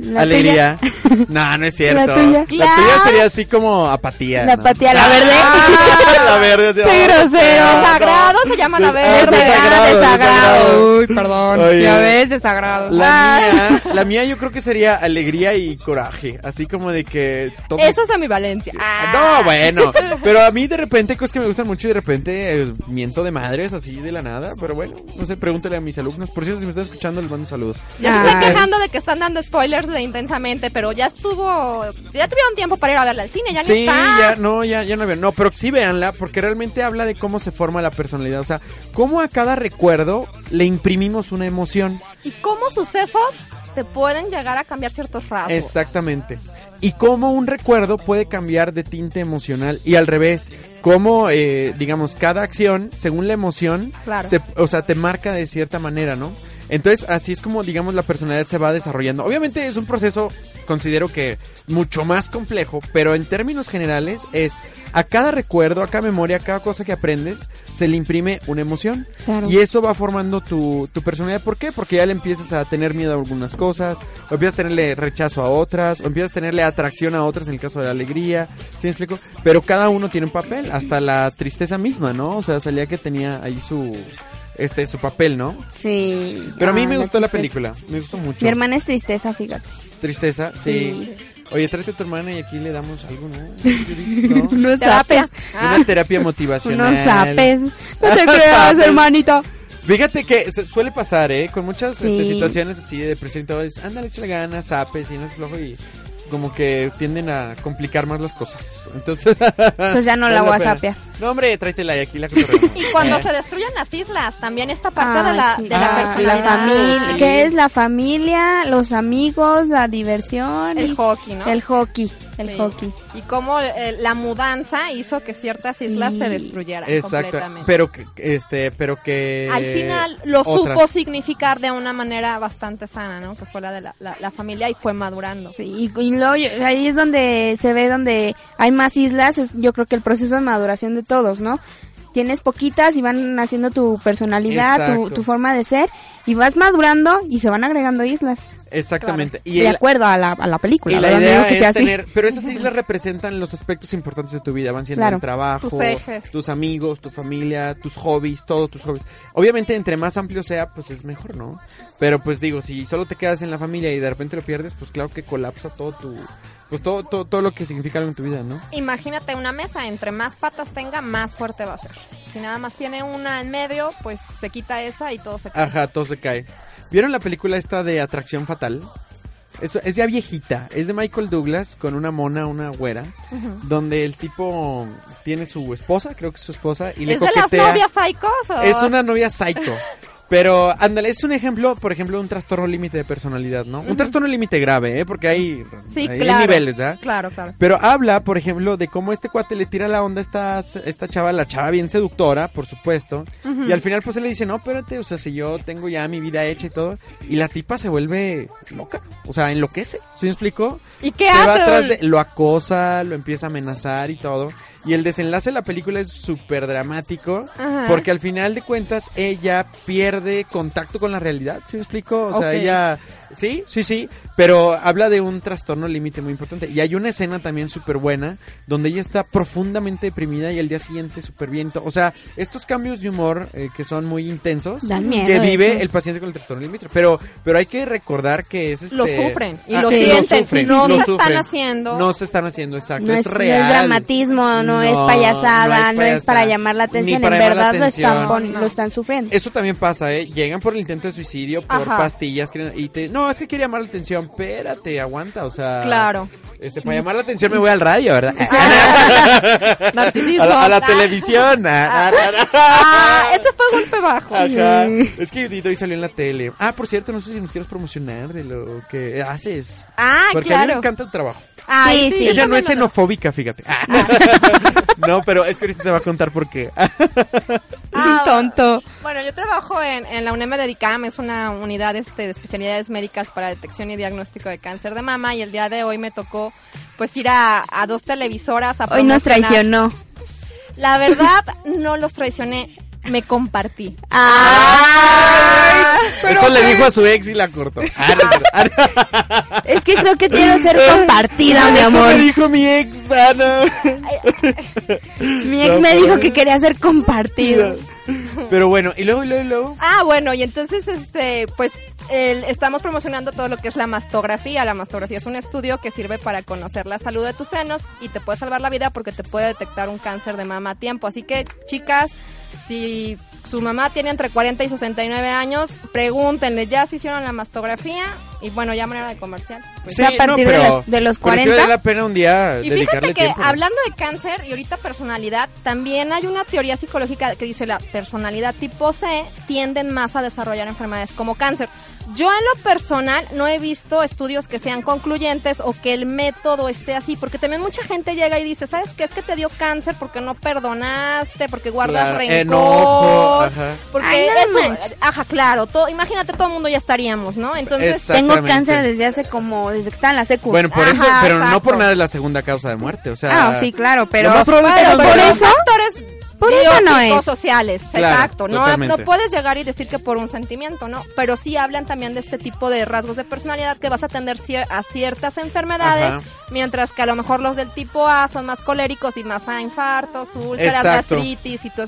La Alegría. no, no es cierto. La tuya. sería así como apatía. La ¿no? apatía, la verde. la verde. así, Qué oh, grosero. no, no. Desagrado se llama la Ah, verde. desagrado, desagrado. Uy, perdón. Oye. Ya ves, desagrado. La Ah. mía, la mía yo creo que sería alegría y coraje, así como de que todo Eso es ambivalencia. Ah. No, bueno, pero a mí de repente cosas que me gustan mucho y de repente eh, miento de madres así de la nada, pero bueno, no sé, pregúntale a mis alumnos. Por cierto, si me están escuchando, les mando un saludo. Ya se Ah. están quejando de que están dando spoilers de intensamente, pero ya estuvo, ya tuvieron tiempo para ir a verla al cine, ya ni Sí, está. ya, no, ya, ya no veo. No, pero sí véanla, porque realmente habla de cómo se forma la personalidad. O sea, cómo a cada recuerdo le imprimimos una emoción. Y cómo sucesos te pueden llegar a cambiar ciertos rasgos. Exactamente. Y cómo un recuerdo puede cambiar de tinte emocional y al revés. Cómo, eh, digamos, cada acción, según la emoción, Claro. se- o sea, te marca de cierta manera, ¿no? Entonces, así es como, digamos, la personalidad se va desarrollando. Obviamente es un proceso, considero que mucho más complejo, pero en términos generales es a cada recuerdo, a cada memoria, a cada cosa que aprendes, se le imprime una emoción. Claro. Y eso va formando tu, tu personalidad. ¿Por qué? Porque ya le empiezas a tener miedo a algunas cosas, o empiezas a tenerle rechazo a otras, o empiezas a tenerle atracción a otras en el caso de la alegría. ¿Sí me explico? Pero cada uno tiene un papel, hasta la tristeza misma, ¿no? O sea, salía que tenía ahí su este su papel, ¿no? Sí. Pero a mí Ah, me la gustó la película, me gustó mucho. Mi hermana es tristeza, fíjate. Tristeza, sí. Oye, tráete a tu hermana y aquí le damos algo, ¿no? ¿No? Zapes. Una terapia motivacional. Unos zapes. No te creas, hermanito. Fíjate que su- suele pasar, ¿eh? Con muchas este, Sí. situaciones así de depresión y todo, es, ándale, échale ganas, zapes y no es flojo y como que tienden a complicar más las cosas. Entonces, Entonces ya no la voy a sapear. No, hombre, tráetela y aquí la. Y cuando Eh. se destruyen las islas, también esta parte de Ay, la, sí. de la Ah, personalidad. La familia, Sí. ¿qué es la familia? Los amigos, la diversión. El y- hockey, ¿no? El hockey, el Sí. hockey. Y cómo eh, la mudanza hizo que ciertas islas Sí. se destruyeran Exacto. completamente. Pero que, este, pero que... Al final lo otras. supo significar de una manera bastante sana, ¿no? Que fue la de la, la- la familia y fue madurando. Sí, y, y luego yo- ahí es donde se ve donde hay más islas, es, yo creo que el proceso de maduración de todos, ¿no? Tienes poquitas y van haciendo tu personalidad, tu, tu forma de ser, y vas madurando y se van agregando islas. Exactamente. Y de el- acuerdo a la, a la película, Y la idea que es sea así. tener, pero esas islas representan los aspectos importantes de tu vida, van siendo Claro. el trabajo, Tus ejes. tus amigos, tu familia, tus hobbies, todos tus hobbies. Obviamente entre más amplio sea, pues es mejor, ¿no? Pero pues digo, si solo te quedas en la familia y de repente lo pierdes, pues claro que colapsa todo tu pues todo todo, todo lo que significa algo en tu vida, ¿no? Imagínate una mesa, entre más patas tenga, más fuerte va a ser. Si nada más tiene una en medio, pues se quita esa y todo se cae. Ajá, todo se cae. ¿Vieron la película esta de Atracción Fatal? Eso, es ya viejita, es de Michael Douglas con una mona, una güera, donde el tipo tiene su esposa, creo que es su esposa, y le ¿Es de las coquetea. novias psychos o...? Es una novia psycho. Pero, ándale, es un ejemplo, por ejemplo, de un trastorno límite de personalidad, ¿no? Un trastorno límite grave, ¿eh? Porque hay, Sí, hay claro. niveles, ¿verdad? Claro, claro. Pero habla, por ejemplo, de cómo este cuate le tira la onda a esta, esta chava, la chava bien seductora, por supuesto. Y al final, pues él le dice, no, espérate, o sea, si yo tengo ya mi vida hecha y todo. Y la tipa se vuelve loca, o sea, enloquece, ¿sí me explico? ¿Y qué se hace? va atrás de, lo acosa, lo empieza a amenazar y todo. Y el desenlace de la película es súper dramático. Ajá. Porque al final de cuentas ella pierde contacto con la realidad, ¿sí me explico? O sea, ella... Sí, sí, sí. Pero habla de un trastorno límite muy importante. Y hay una escena también súper buena donde ella está profundamente deprimida y el día siguiente súper bien. O sea, estos cambios de humor eh, que son muy intensos Dan miedo que vive eso. el paciente con el trastorno límite. Pero, pero hay que recordar que es este... Lo sufren y Ah, lo sí, sienten. sufren, no lo se sufren. están haciendo. No se están haciendo, exacto. No es, es, no es real. dramatismo, no, es payasada, no es, para llamar la ni atención, para en verdad lo están, lo están sufriendo. Eso también pasa, ¿eh? Llegan por el intento de suicidio, por Ajá. pastillas, y te... No, es que quiere llamar la atención. Espérate, aguanta, o sea... Claro. Este, para llamar la atención me voy al radio, ¿verdad? Narcisismo. a la, a la televisión. ah, ah, ah, Ah, ese fue golpe bajo. Ajá. Es que Judith hoy salió en la tele. Ah, por cierto, no sé si nos quieres promocionar de lo que haces. Ah, Porque a mí me claro. encanta tu trabajo. Ay, Sí, sí, Ella no es xenofóbica, fíjate. no, pero es que ahorita te va a contar por qué. Ah, tonto. Bueno, yo trabajo en, en la UNEM de DICAM, es una unidad este, de especialidades médicas para detección y diagnóstico de cáncer de mama y el día de hoy me tocó pues ir a, a dos televisoras a Hoy nos traicionó. La verdad, no los traicioné, me compartí. Eso le dijo a su ex y la cortó. Ah, no, ah, no. Es que creo que quiero ser compartida, mi Eso amor. me dijo mi ex, Ana. Mi ex No, me dijo que quería ser compartido. Pero bueno, y luego, y luego, y luego. Ah, bueno, y entonces, este, pues, el- estamos promocionando todo lo que es la mastografía. La mastografía es un estudio que sirve para conocer la salud de tus senos y te puede salvar la vida porque te puede detectar un cáncer de mama a tiempo. Así que, chicas, si su mamá tiene entre 40 y 69 años, pregúntenle, ¿ya se hicieron la mastografía? Y bueno, ya manera de comercial. Pues, Sí, a partir de los- de los pero sí 40. vale la pena un día Y dedicarle fíjate que tiempo. ¿no? hablando de cáncer y ahorita personalidad, también hay una teoría psicológica que dice la personalidad tipo C tienden más a desarrollar enfermedades como cáncer. Yo en lo personal no he visto estudios que sean concluyentes o que el método esté así, porque también mucha gente llega y dice, ¿sabes qué? Es que te dio cáncer porque no perdonaste, porque guardas Claro, rencor, enojo, ajá. porque Ay, no eso, manches. ajá, claro, todo, imagínate todo el mundo ya estaríamos, ¿no? Entonces, Exactamente. Tengo cáncer desde hace como, desde que estaba en la secu. Bueno, por eso, pero no por nada es la segunda causa de muerte, o sea... Ah, sí, claro, pero, Lo pero no por eso, factores por eso no es. sociales, Claro, exacto. No, totalmente. no puedes llegar y decir que por un sentimiento, ¿no? Pero sí hablan también de este tipo de rasgos de personalidad que vas a atender cier- a ciertas enfermedades, Ajá. mientras que a lo mejor los del tipo A son más coléricos y más a infartos, úlceras, gastritis y todo.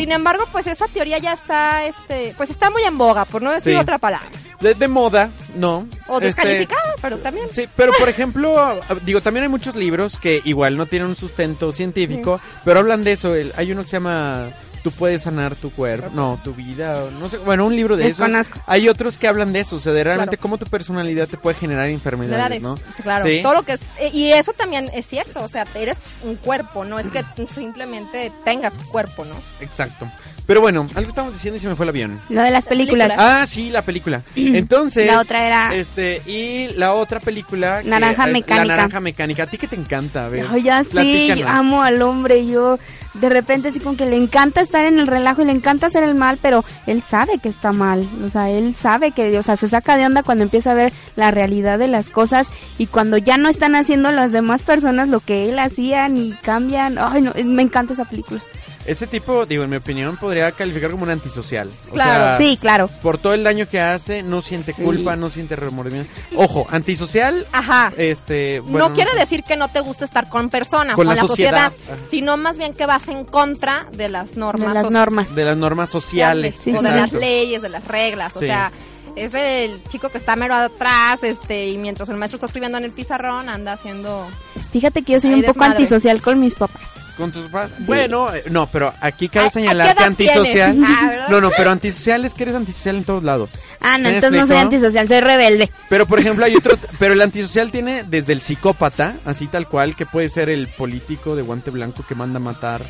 Sin embargo, pues esa teoría ya está, este, pues está muy en boga, por no decir Sí. otra palabra. De, de moda, no. O Este, descalificada, pero también. Sí, pero por ejemplo, digo, también hay muchos libros que igual no tienen un sustento científico, pero hablan de eso. El- hay uno que se llama Tú puedes sanar tu cuerpo, no, tu vida, no sé, bueno, un libro de esos. Desconozco. Hay otros que hablan de eso, o sea, de realmente Claro. cómo tu personalidad te puede generar enfermedades, ¿no? sí, claro. Sí. Todo lo que es, eh, y eso también es cierto, o sea, eres un cuerpo, no es que simplemente tengas un cuerpo, ¿no? Exacto. Pero bueno, algo estamos diciendo y se me fue el avión. lo de las películas. Ah, sí, la película. Entonces, La otra era- este y la otra película que- Naranja Mecánica. La naranja mecánica. ¿A ti qué te encanta? A ver. Ay, ya sí, amo al hombre. Yo de repente así como que le encanta estar en el relajo y le encanta hacer el mal, pero él sabe que está mal. O sea, él sabe que, o sea, se saca de onda cuando empieza a ver la realidad de las cosas y cuando ya no están haciendo las demás personas lo que él hacía ni cambian. Ay, no, me encanta esa película. Ese tipo, digo, en mi opinión, podría calificar como un antisocial. O Claro, sea, sí, claro. Por todo el daño que hace, no siente Sí. culpa, no siente remordimiento. Ojo, antisocial, Ajá. este, bueno, no quiere decir que no te guste estar con personas, Con con, la la, sociedad. sino más bien que vas en contra de las normas. De las normas. de las normas sociales. Sí, o de las leyes, de las reglas, o sea, es el chico que está mero atrás, este, y mientras el maestro está escribiendo en el pizarrón, anda haciendo... Fíjate que yo soy un poco desmadre. antisocial con mis papás. Con tus padres. Bueno, eh, no, pero aquí cabe ¿A- a señalar qué que edad antisocial. tienes? Ah, ¿verdad? no, no, pero antisocial es que eres antisocial en todos lados. Ah, no, ¿Me entonces no soy explico? antisocial, soy rebelde. Pero por ejemplo hay otro, pero el antisocial tiene desde el psicópata, así tal cual, que puede ser el político de guante blanco que manda a matar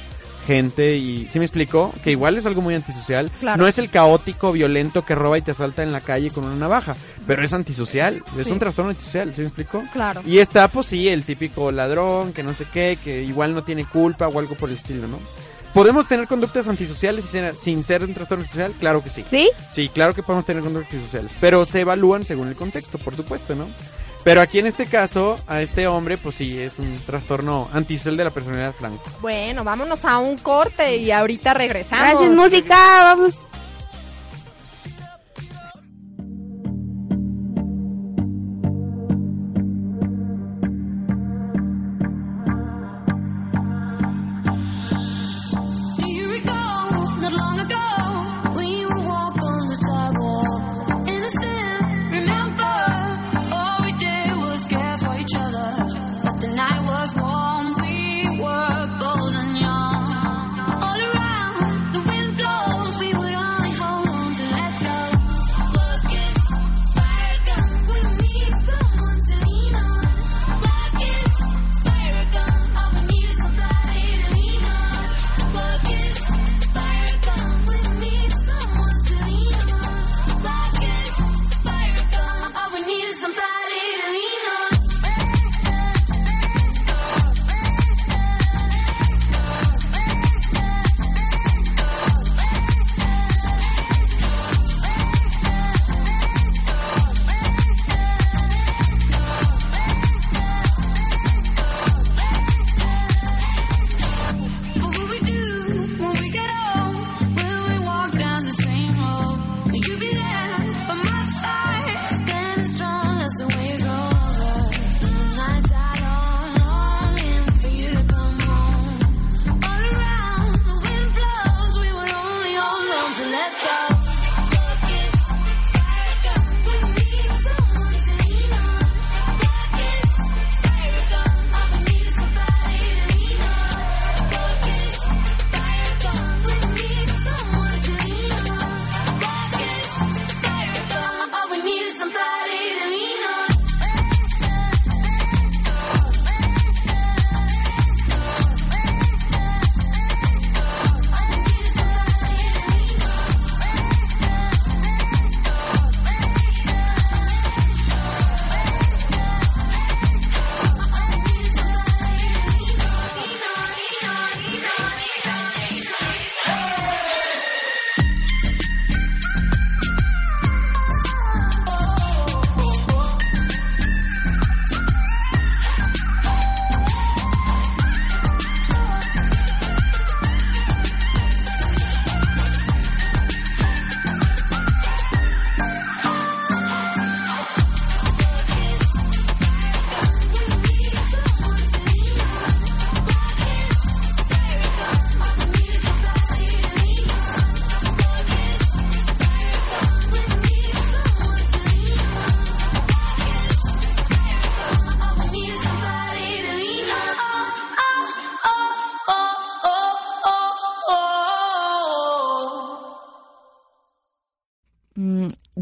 gente y ¿sí me explicó? Que igual es algo muy antisocial. Claro. No es el caótico, violento que roba y te asalta en la calle con una navaja, pero es antisocial, es Sí. un trastorno antisocial, ¿sí me explicó? Claro. Y está pues sí, el típico ladrón, que no sé qué, que igual no tiene culpa o algo por el estilo, ¿no? ¿Podemos tener conductas antisociales sin ser, sin ser un trastorno antisocial? Claro que sí. ¿Sí? Sí, claro que podemos tener conductas antisociales, pero se evalúan según el contexto, por supuesto, ¿no? Pero aquí en este caso, a este hombre, pues sí, es un trastorno antisocial de la personalidad blanca. Bueno, vámonos a un corte y ahorita regresamos. Gracias, música, vamos.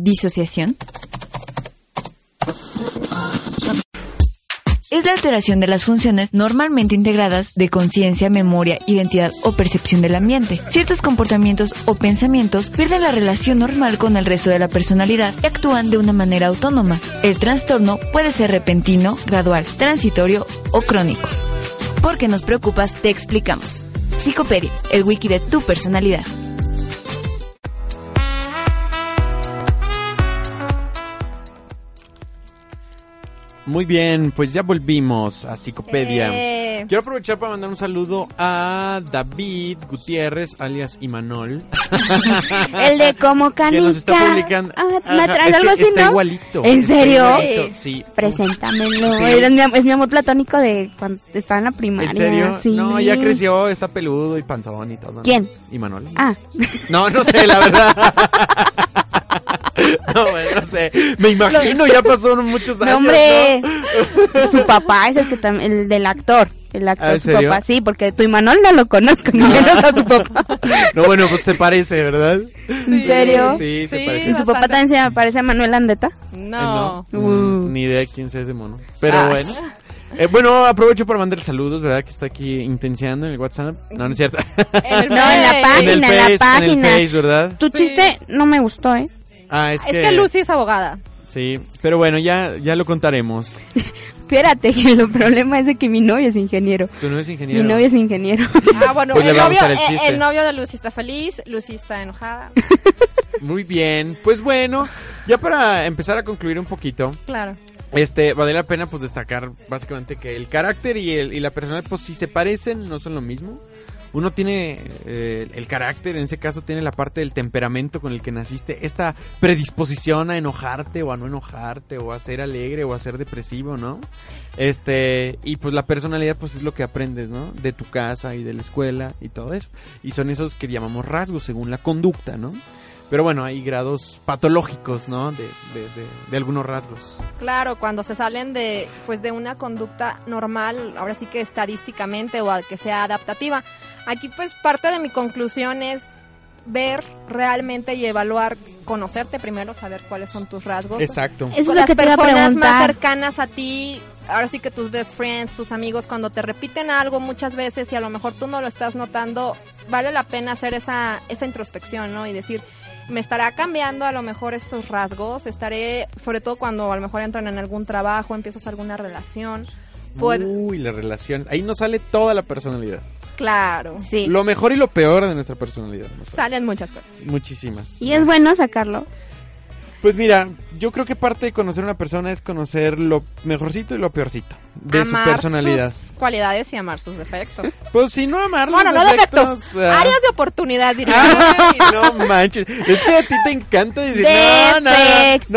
Disociación? Es la alteración de las funciones normalmente integradas de conciencia, memoria, identidad o percepción del ambiente. Ciertos comportamientos o pensamientos pierden la relación normal con el resto de la personalidad y actúan de una manera autónoma. El trastorno puede ser repentino, gradual, transitorio o crónico. Porque nos preocupas, te explicamos. Psicopedia, el wiki de tu personalidad. Muy bien, pues ya volvimos a Psicopedia. Eh. Quiero aprovechar para mandar un saludo a David Gutiérrez, alias Imanol. El de como canica. Que nos está publicando. Ah, ¿me Ajá, traes es algo así, está no? igualito. ¿En está serio? igualito, Sí. Preséntamelo. Sí. Es, mi, am- es mi amor platónico de cuando estaba en la primaria. ¿En serio? Sí. No, ya creció, está peludo y panzón y todo. ¿no? ¿Quién? Imanol. Ah, No, no sé, la verdad. No, bueno, no sé. Me imagino, ya pasaron muchos años. no, hombre. ¿no? su papá es el que tam- el del actor. El actor, Ah, ¿en su serio? papá, sí, porque tu Imanol no lo conozco, ni menos a tu papá. No, bueno, pues se parece, ¿verdad? ¿En serio? Sí, se parece. ¿Y su papá también se parece a Manuel Andeta? No. Eh, no, Uh. mm, Ni idea de quién sea ese mono. Pero Ah. bueno. Eh, bueno, aprovecho para mandar saludos, ¿verdad? Que está aquí intenciando en el WhatsApp. No, no es cierto. No, en la página, en el en la Face, en página. el Face, ¿verdad? Tu chiste no me gustó, ¿eh? Ah, es, Es que Lucy es abogada. Sí, pero bueno, ya, ya lo contaremos. Espérate, que el problema es de que mi novio es ingeniero. ¿Tu novio es ingeniero? Mi novio es ingeniero. Ah, bueno, Pues el, novio, eh, el novio de Lucy está feliz, Lucy está enojada. Muy bien. Pues bueno, ya para empezar a concluir un poquito, Claro. este, vale la pena pues destacar básicamente que el carácter y, el, y la personalidad pues si se parecen, no son lo mismo. Uno tiene eh, el carácter, en ese caso tiene la parte del temperamento con el que naciste, esta predisposición a enojarte o a no enojarte o a ser alegre o a ser depresivo, ¿no? Este, y pues la personalidad pues es lo que aprendes, ¿no? De tu casa y de la escuela y todo eso. Y son esos que llamamos rasgos según la conducta, ¿no? Pero bueno, hay grados patológicos, ¿no? De, de, de, de algunos rasgos. Claro, cuando se salen de pues de una conducta normal, ahora sí que estadísticamente o a que sea adaptativa. Aquí pues parte de mi conclusión es ver realmente y evaluar, conocerte primero, saber cuáles son tus rasgos. Exacto. Eso es lo las que te iba a personas más cercanas a ti, ahora sí que tus best friends, tus amigos, cuando te repiten algo muchas veces y a lo mejor tú no lo estás notando, vale la pena hacer esa, esa introspección, ¿no? Y decir, me estará cambiando a lo mejor estos rasgos, estaré, sobre todo cuando a lo mejor entran en algún trabajo, empiezas alguna relación, pues, Uy, las relaciones. Ahí nos sale toda la personalidad. claro, Sí. Lo mejor y lo peor de nuestra personalidad. nos sale. salen muchas cosas. Muchísimas. Y es bueno sacarlo. Pues mira, yo creo que parte de conocer a una persona es conocer lo mejorcito y lo peorcito de amar su personalidad. sus cualidades y amar sus defectos. Pues si no amar bueno, los no defectos, defectos, áreas de oportunidad, diría. Ay, no manches. Es que a ti te encanta decir, no, no, no, no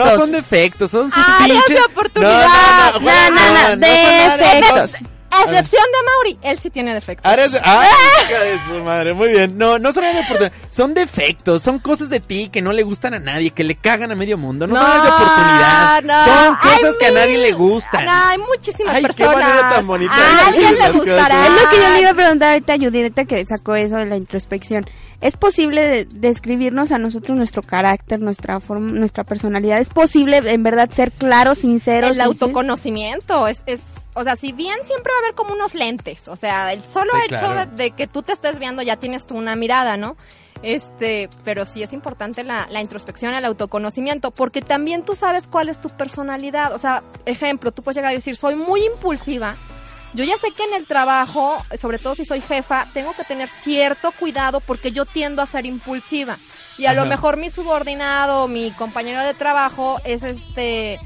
Defectos. son defectos, son sus Áreas pinches. de oportunidad. No, no, no, No, no, no, son áreas, defectos. A excepción de Mauri, él sí tiene defectos. De... ¡Ay, hija de su madre! Muy bien. No, no son áreas de oportunidad. Son defectos. Son cosas de ti que no le gustan a nadie, que le cagan a medio mundo. No, son áreas de oportunidad. no. Son cosas que a nadie le gustan. No, hay muchísimas Ay, qué personas. manera tan bonita de A alguien decir le las cosas. gustará. Es lo que yo le iba a preguntar ahorita a Judith, ahorita que sacó eso de la introspección. ¿Es posible de- describirnos a nosotros nuestro carácter, nuestra forma, nuestra personalidad? ¿Es posible en verdad ser claros, sinceros? El autoconocimiento es, es, o sea, si bien siempre va a haber como unos lentes, o sea, el solo Sí, hecho claro. de, de que tú te estés viendo ya tienes tú una mirada, ¿no? Este, pero sí es importante la, la introspección, el autoconocimiento, porque también tú sabes cuál es tu personalidad. O sea, ejemplo, tú puedes llegar a decir, soy muy impulsiva. Yo ya sé que en el trabajo, sobre todo si soy jefa, tengo que tener cierto cuidado porque yo tiendo a ser impulsiva. Y a lo mejor mi subordinado, mi compañero de trabajo es este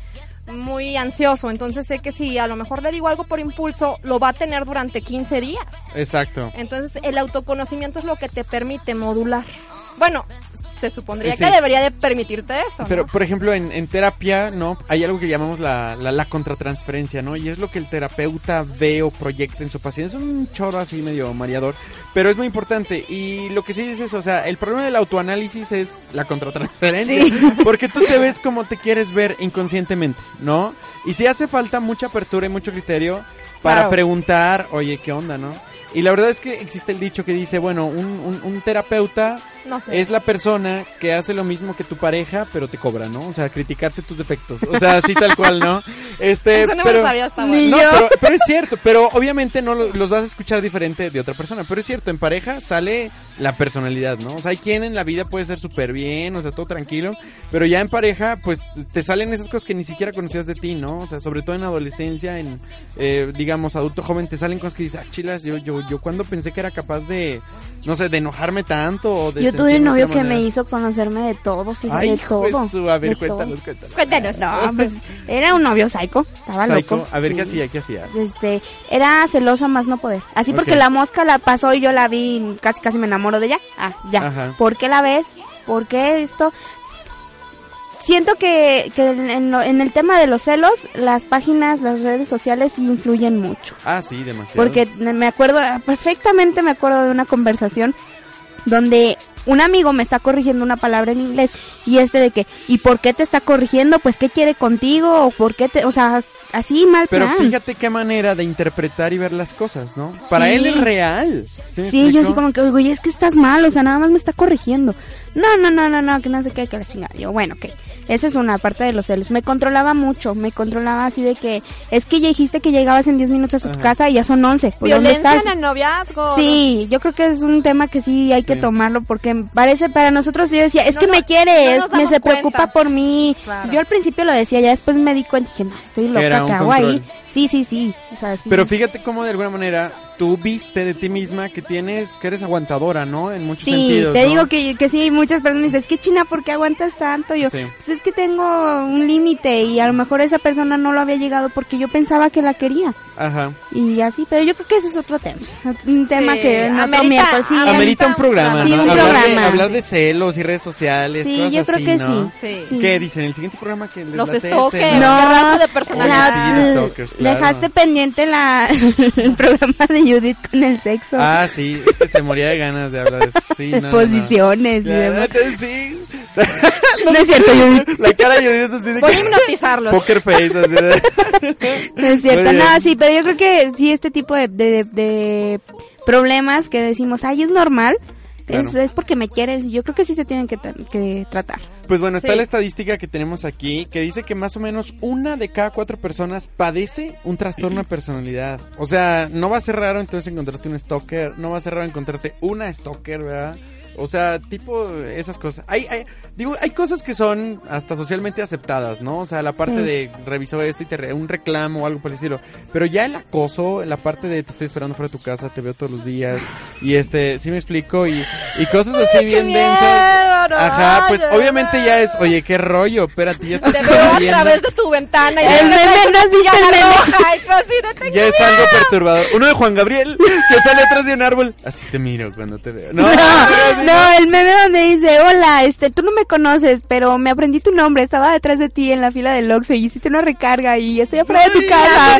muy ansioso, entonces sé que si a lo mejor le digo algo por impulso, lo va a tener durante 15 días. Exacto. Entonces el autoconocimiento es lo que te permite modular. Bueno, se supondría Sí. que debería de permitirte eso. ¿no? Pero, por ejemplo, en, en terapia, ¿no? Hay algo que llamamos la, la, la contratransferencia, ¿no? Y es lo que el terapeuta ve o proyecta en su paciente. Es un choro así medio mareador, pero es muy importante. Y lo que sí es eso, o sea, el problema del autoanálisis es la contratransferencia. Porque tú te ves como te quieres ver inconscientemente, ¿no? Y si hace falta mucha apertura y mucho criterio para Claro. preguntar, oye, ¿qué onda, no? Y la verdad es que existe el dicho que dice, bueno, un, un- un terapeuta No sé. es la persona que hace lo mismo que tu pareja, pero te cobra, ¿no? O sea, criticarte tus defectos. O sea, así tal cual, ¿no? Este, Eso no me pero, lo sabía hasta no, pero, pero es cierto, pero obviamente no lo- los vas a escuchar diferente de otra persona, pero es cierto, en pareja sale la personalidad, ¿no? O sea, hay quien en la vida puede ser súper bien, o sea, todo tranquilo, pero ya en pareja, pues te salen esas cosas que ni siquiera conocías de ti, ¿no? O sea, sobre todo en adolescencia, en, eh, digamos, adulto joven, te salen cosas que dices, ah, chilas, yo, yo, yo cuando pensé que era capaz de, no sé, de enojarme tanto o de Yo tuve un novio que me hizo conocerme de todo, fíjate, de todo. su- a ver, cuéntanos, cuéntanos. Cuéntanos. No, pues era un novio psycho, estaba Psycho. loco. A ver, ¿qué hacía? ¿Qué hacía? Este, era celoso más no poder. Así porque la mosca la pasó y yo la vi, y casi casi me enamoro de ella. Ah, ya. Ajá. ¿Por qué la ves? ¿Por qué esto? Siento que, que en, lo- en el tema de los celos, las páginas, las redes sociales sí influyen mucho. Ah, sí, demasiado. Porque me acuerdo, perfectamente me acuerdo de una conversación donde un amigo me está corrigiendo una palabra en inglés y este de que, ¿y por qué te está corrigiendo? Pues, ¿qué quiere contigo? ¿O por qué te, o sea, así mal Pero plan. fíjate qué manera de interpretar y ver las cosas, ¿no? Para Sí. él es real. ¿Sí, Sí, yo así como que, oye, es que estás mal, o sea, nada más me está corrigiendo. No, no, no, no, no, que no sé qué, que la chingada. Yo, bueno, ok. Esa es una parte de los celos. Me controlaba mucho, me controlaba así de que, es que ya dijiste que llegabas en 10 minutos a tu Ajá. casa y ya son 11. ¿Por dónde Violencia estás? en el noviazgo. Sí, yo creo que es un tema que sí hay que tomarlo porque parece para nosotros yo decía, es No que no- me quiere, no nos me se preocupa por mí. Claro. Yo al principio lo decía, ya después me di cuenta y dije, no, estoy loca, ¿qué hago ahí? Sí, sí, sí. O sea, sí. Pero fíjate cómo de alguna manera tú viste de ti misma que tienes, que eres aguantadora, ¿no? En muchos Sí, sentidos. te ¿no? digo que, que sí, muchas personas me dicen, es que China, ¿por qué aguantas tanto? Yo, Sí. pues es que tengo un límite y a lo mejor esa persona no lo había llegado porque yo pensaba que la quería. Ajá. Y así, pero yo creo que ese es otro tema. Un tema Sí, que no amerita- miércoles, sí, Amerita un programa, Sí, ¿no? un hablar, De, programa. hablar de celos y redes sociales, Sí, cosas yo creo así, que ¿no? Sí. Sí. ¿Qué dicen? ¿El siguiente programa que les Los late ese, stalkers. ¿no? No, de personalidad. Sí, de stalkers, claro. Dejaste pendiente la, el programa de Judith con el sexo. Ah, sí, es que se moría de ganas de hablar de. Sí, no, no, no. Posiciones y demás. sí. No es cierto, Judith. La cara de Judith así de Voy a hipnotizarlos. Poker face, así de... No es cierto, no, sí, pero yo creo que sí, este tipo de, de, de problemas que decimos, ay, es normal, Claro. es porque me quieres, yo creo que sí se tienen que, que tratar. Pues bueno, está Sí. la estadística que tenemos aquí que dice que más o menos una de cada cuatro personas padece un trastorno de personalidad. O sea, no va a ser raro entonces encontrarte un stalker, no va a ser raro encontrarte una stalker, ¿verdad? O sea, tipo esas cosas. Hay, hay, digo, hay cosas que son hasta socialmente aceptadas, ¿no? O sea, la parte Sí. de revisó esto y te re- un reclamo o algo por el estilo. Pero ya el acoso, la parte de te estoy esperando fuera de tu casa, te veo todos los días y este, sí me explico y, y cosas así bien densas. No, Ajá, pues ay, obviamente ay. ya es, oye, qué rollo, espérate, ya te Te veo a través de tu ventana y El meme, ¿no has visto una el meme? tengo Ya es miedo. algo perturbador. Uno de Juan Gabriel, que sale atrás de un árbol. Así te miro cuando te veo. No, No, el meme donde dice, hola, este, tú no me conoces, pero me aprendí tu nombre, estaba detrás de ti en la fila del Oxxo y hiciste una recarga y estoy afuera de tu casa.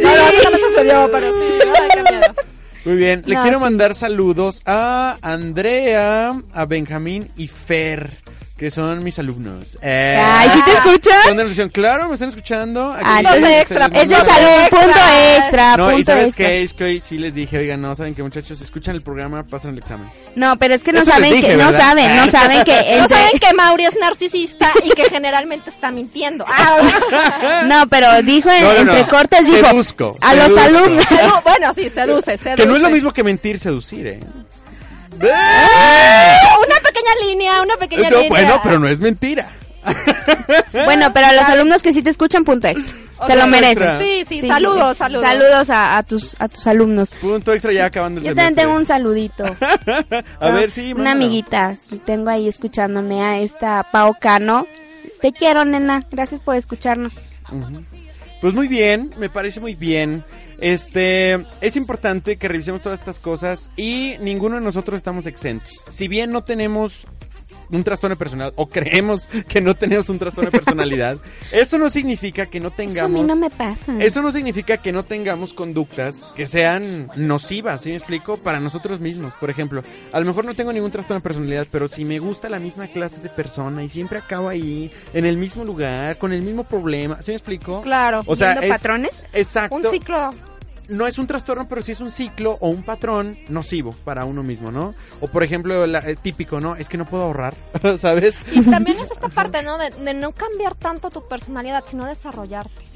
No, no, no me sucedió, pero sí, ay, qué miedo. Muy bien, le No, quiero sí. mandar saludos a Andrea, a Benjamín y Fer, que son mis alumnos. Eh, Ay, ¿sí te escuchan? Son de. Claro, me están escuchando. Aquí Ah, entonces extra, Es de salud, punto Extra. No, y sabes extra. qué, es que hoy sí les dije, oigan, no, saben que muchachos, escuchan el programa, pasan el examen. No, pero es que no Eso les saben dije, que, no saben, no saben que No saben que Mauri es narcisista y que generalmente está mintiendo. Ah, No, pero dijo en, No, no, no. entre cortes, dijo Seduzco, a los alumnos. bueno, sí, seduce, seduce. Que no es lo mismo que mentir, seducir, ¿eh? Una pequeña línea, una pequeña No, línea. bueno, pero no es mentira. Bueno, pero a los alumnos que sí te escuchan, punto extra. Se lo merecen. extra. Sí, sí, saludos, saludos. Saludos a, a tus a tus alumnos. Punto extra ya acabando el Yo también tengo un saludito. A ver, sí, Una mándalo. amiguita que tengo ahí escuchándome a esta Pao Cano. Te quiero, nena. Gracias por escucharnos. Ujú. Pues muy bien, me parece muy bien. Este, es importante que revisemos todas estas cosas y ninguno de nosotros estamos exentos. Si bien no tenemos un trastorno de personalidad o creemos que no tenemos un trastorno de personalidad, eso no significa que no Eso a mí tengamos no me pasa. Eso no significa que no tengamos conductas que sean nocivas, ¿sí me explico? Para nosotros mismos. Por ejemplo, a lo mejor no tengo ningún trastorno de personalidad, pero si me gusta la misma clase de persona y siempre acabo ahí, en el mismo lugar, con el mismo problema, ¿sí me explico? Claro. O sea, ¿Viendo es- patrones? Exacto. Un ciclo. No es un trastorno, pero sí es un ciclo o un patrón nocivo para uno mismo, ¿no? O por ejemplo, la- eh, típico, ¿no? Es que no puedo ahorrar, ¿sabes? Y también es esta parte, ¿no? De, de no cambiar tanto tu personalidad, sino desarrollarte.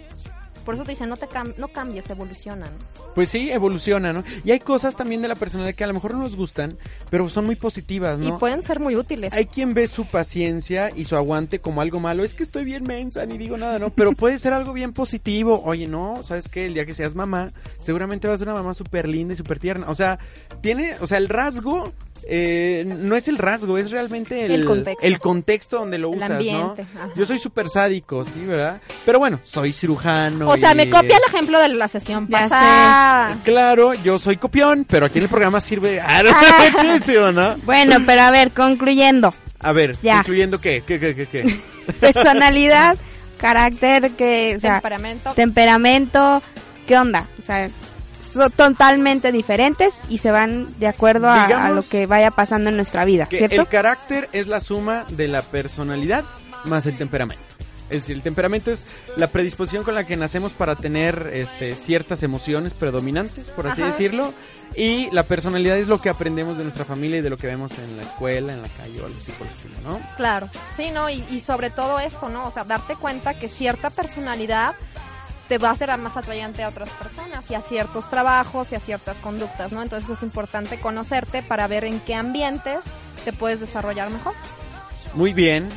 Por eso te dicen, no, te cam- no cambies, evoluciona, ¿no? Pues sí, evoluciona, ¿no? Y hay cosas también de la personalidad que a lo mejor no nos gustan, pero son muy positivas, ¿no? Y pueden ser muy útiles. Hay quien ve su paciencia y su aguante como algo malo. Es que estoy bien mensa, ni digo nada, ¿no? Pero puede ser algo bien positivo. Oye, no, ¿sabes qué? El día que seas mamá, seguramente vas a ser una mamá súper linda y súper tierna. O sea, tiene, o sea, el rasgo eh, no es el rasgo, es realmente el, El contexto. el contexto donde lo El usas, ambiente, ¿no? ajá. Yo soy súper sádico, sí, ¿verdad? Pero bueno, soy cirujano. O sea, me copia el ejemplo de la sesión Ya pasada. Claro, yo soy copión, pero aquí en el programa sirve ah, no, muchísimo, ¿no? Bueno, pero a ver, concluyendo. A ver, Ya. incluyendo qué, qué, qué, qué, qué. Personalidad, carácter, que, o sea, Temperamento. temperamento, ¿qué onda? O sea, son totalmente diferentes y se van de acuerdo a, lo que vaya pasando en nuestra vida, Que ¿cierto? el carácter es la suma de la personalidad más el temperamento. Es decir, el temperamento es la predisposición con la que nacemos para tener este, ciertas emociones predominantes, por así Ajá. decirlo. Y la personalidad es lo que aprendemos de nuestra familia y de lo que vemos en la escuela, en la calle o algo así por el estilo, ¿no? Claro, sí, ¿no? Y, y sobre todo esto, ¿no? O sea, darte cuenta que cierta personalidad te va a hacer más atrayente a otras personas y a ciertos trabajos y a ciertas conductas, ¿no? Entonces es importante conocerte para ver en qué ambientes te puedes desarrollar mejor. Muy bien.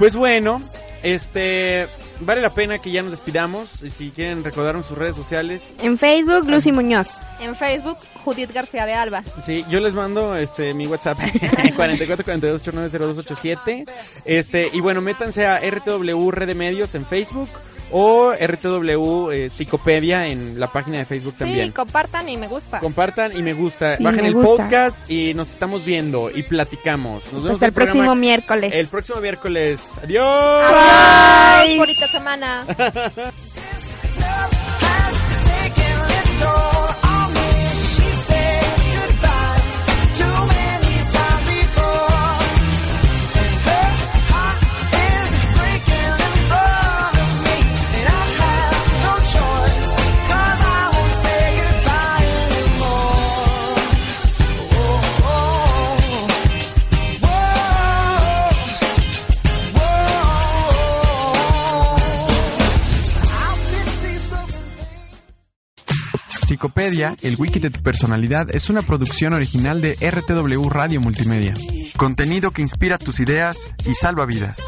Pues bueno, este vale la pena que ya nos despidamos. Y si quieren recordarnos sus redes sociales, En Facebook, Lucy Muñoz. En Facebook, Judith García de Alba. Sí, yo les mando este mi WhatsApp 44 42 890287. Este, y bueno, métanse a RTW Red de Medios en Facebook o RTW eh, Psicopedia en la página de Facebook también. Sí, compartan y me gusta. Compartan y me gusta. Sí, Bajen me el gusta. podcast y nos estamos viendo y platicamos. Nos vemos Hasta el programa- próximo miércoles. El próximo miércoles. Adiós. Adiós, bonita semana. El wiki de tu personalidad, es una producción original de RTW Radio Multimedia. Contenido que inspira tus ideas y salva vidas.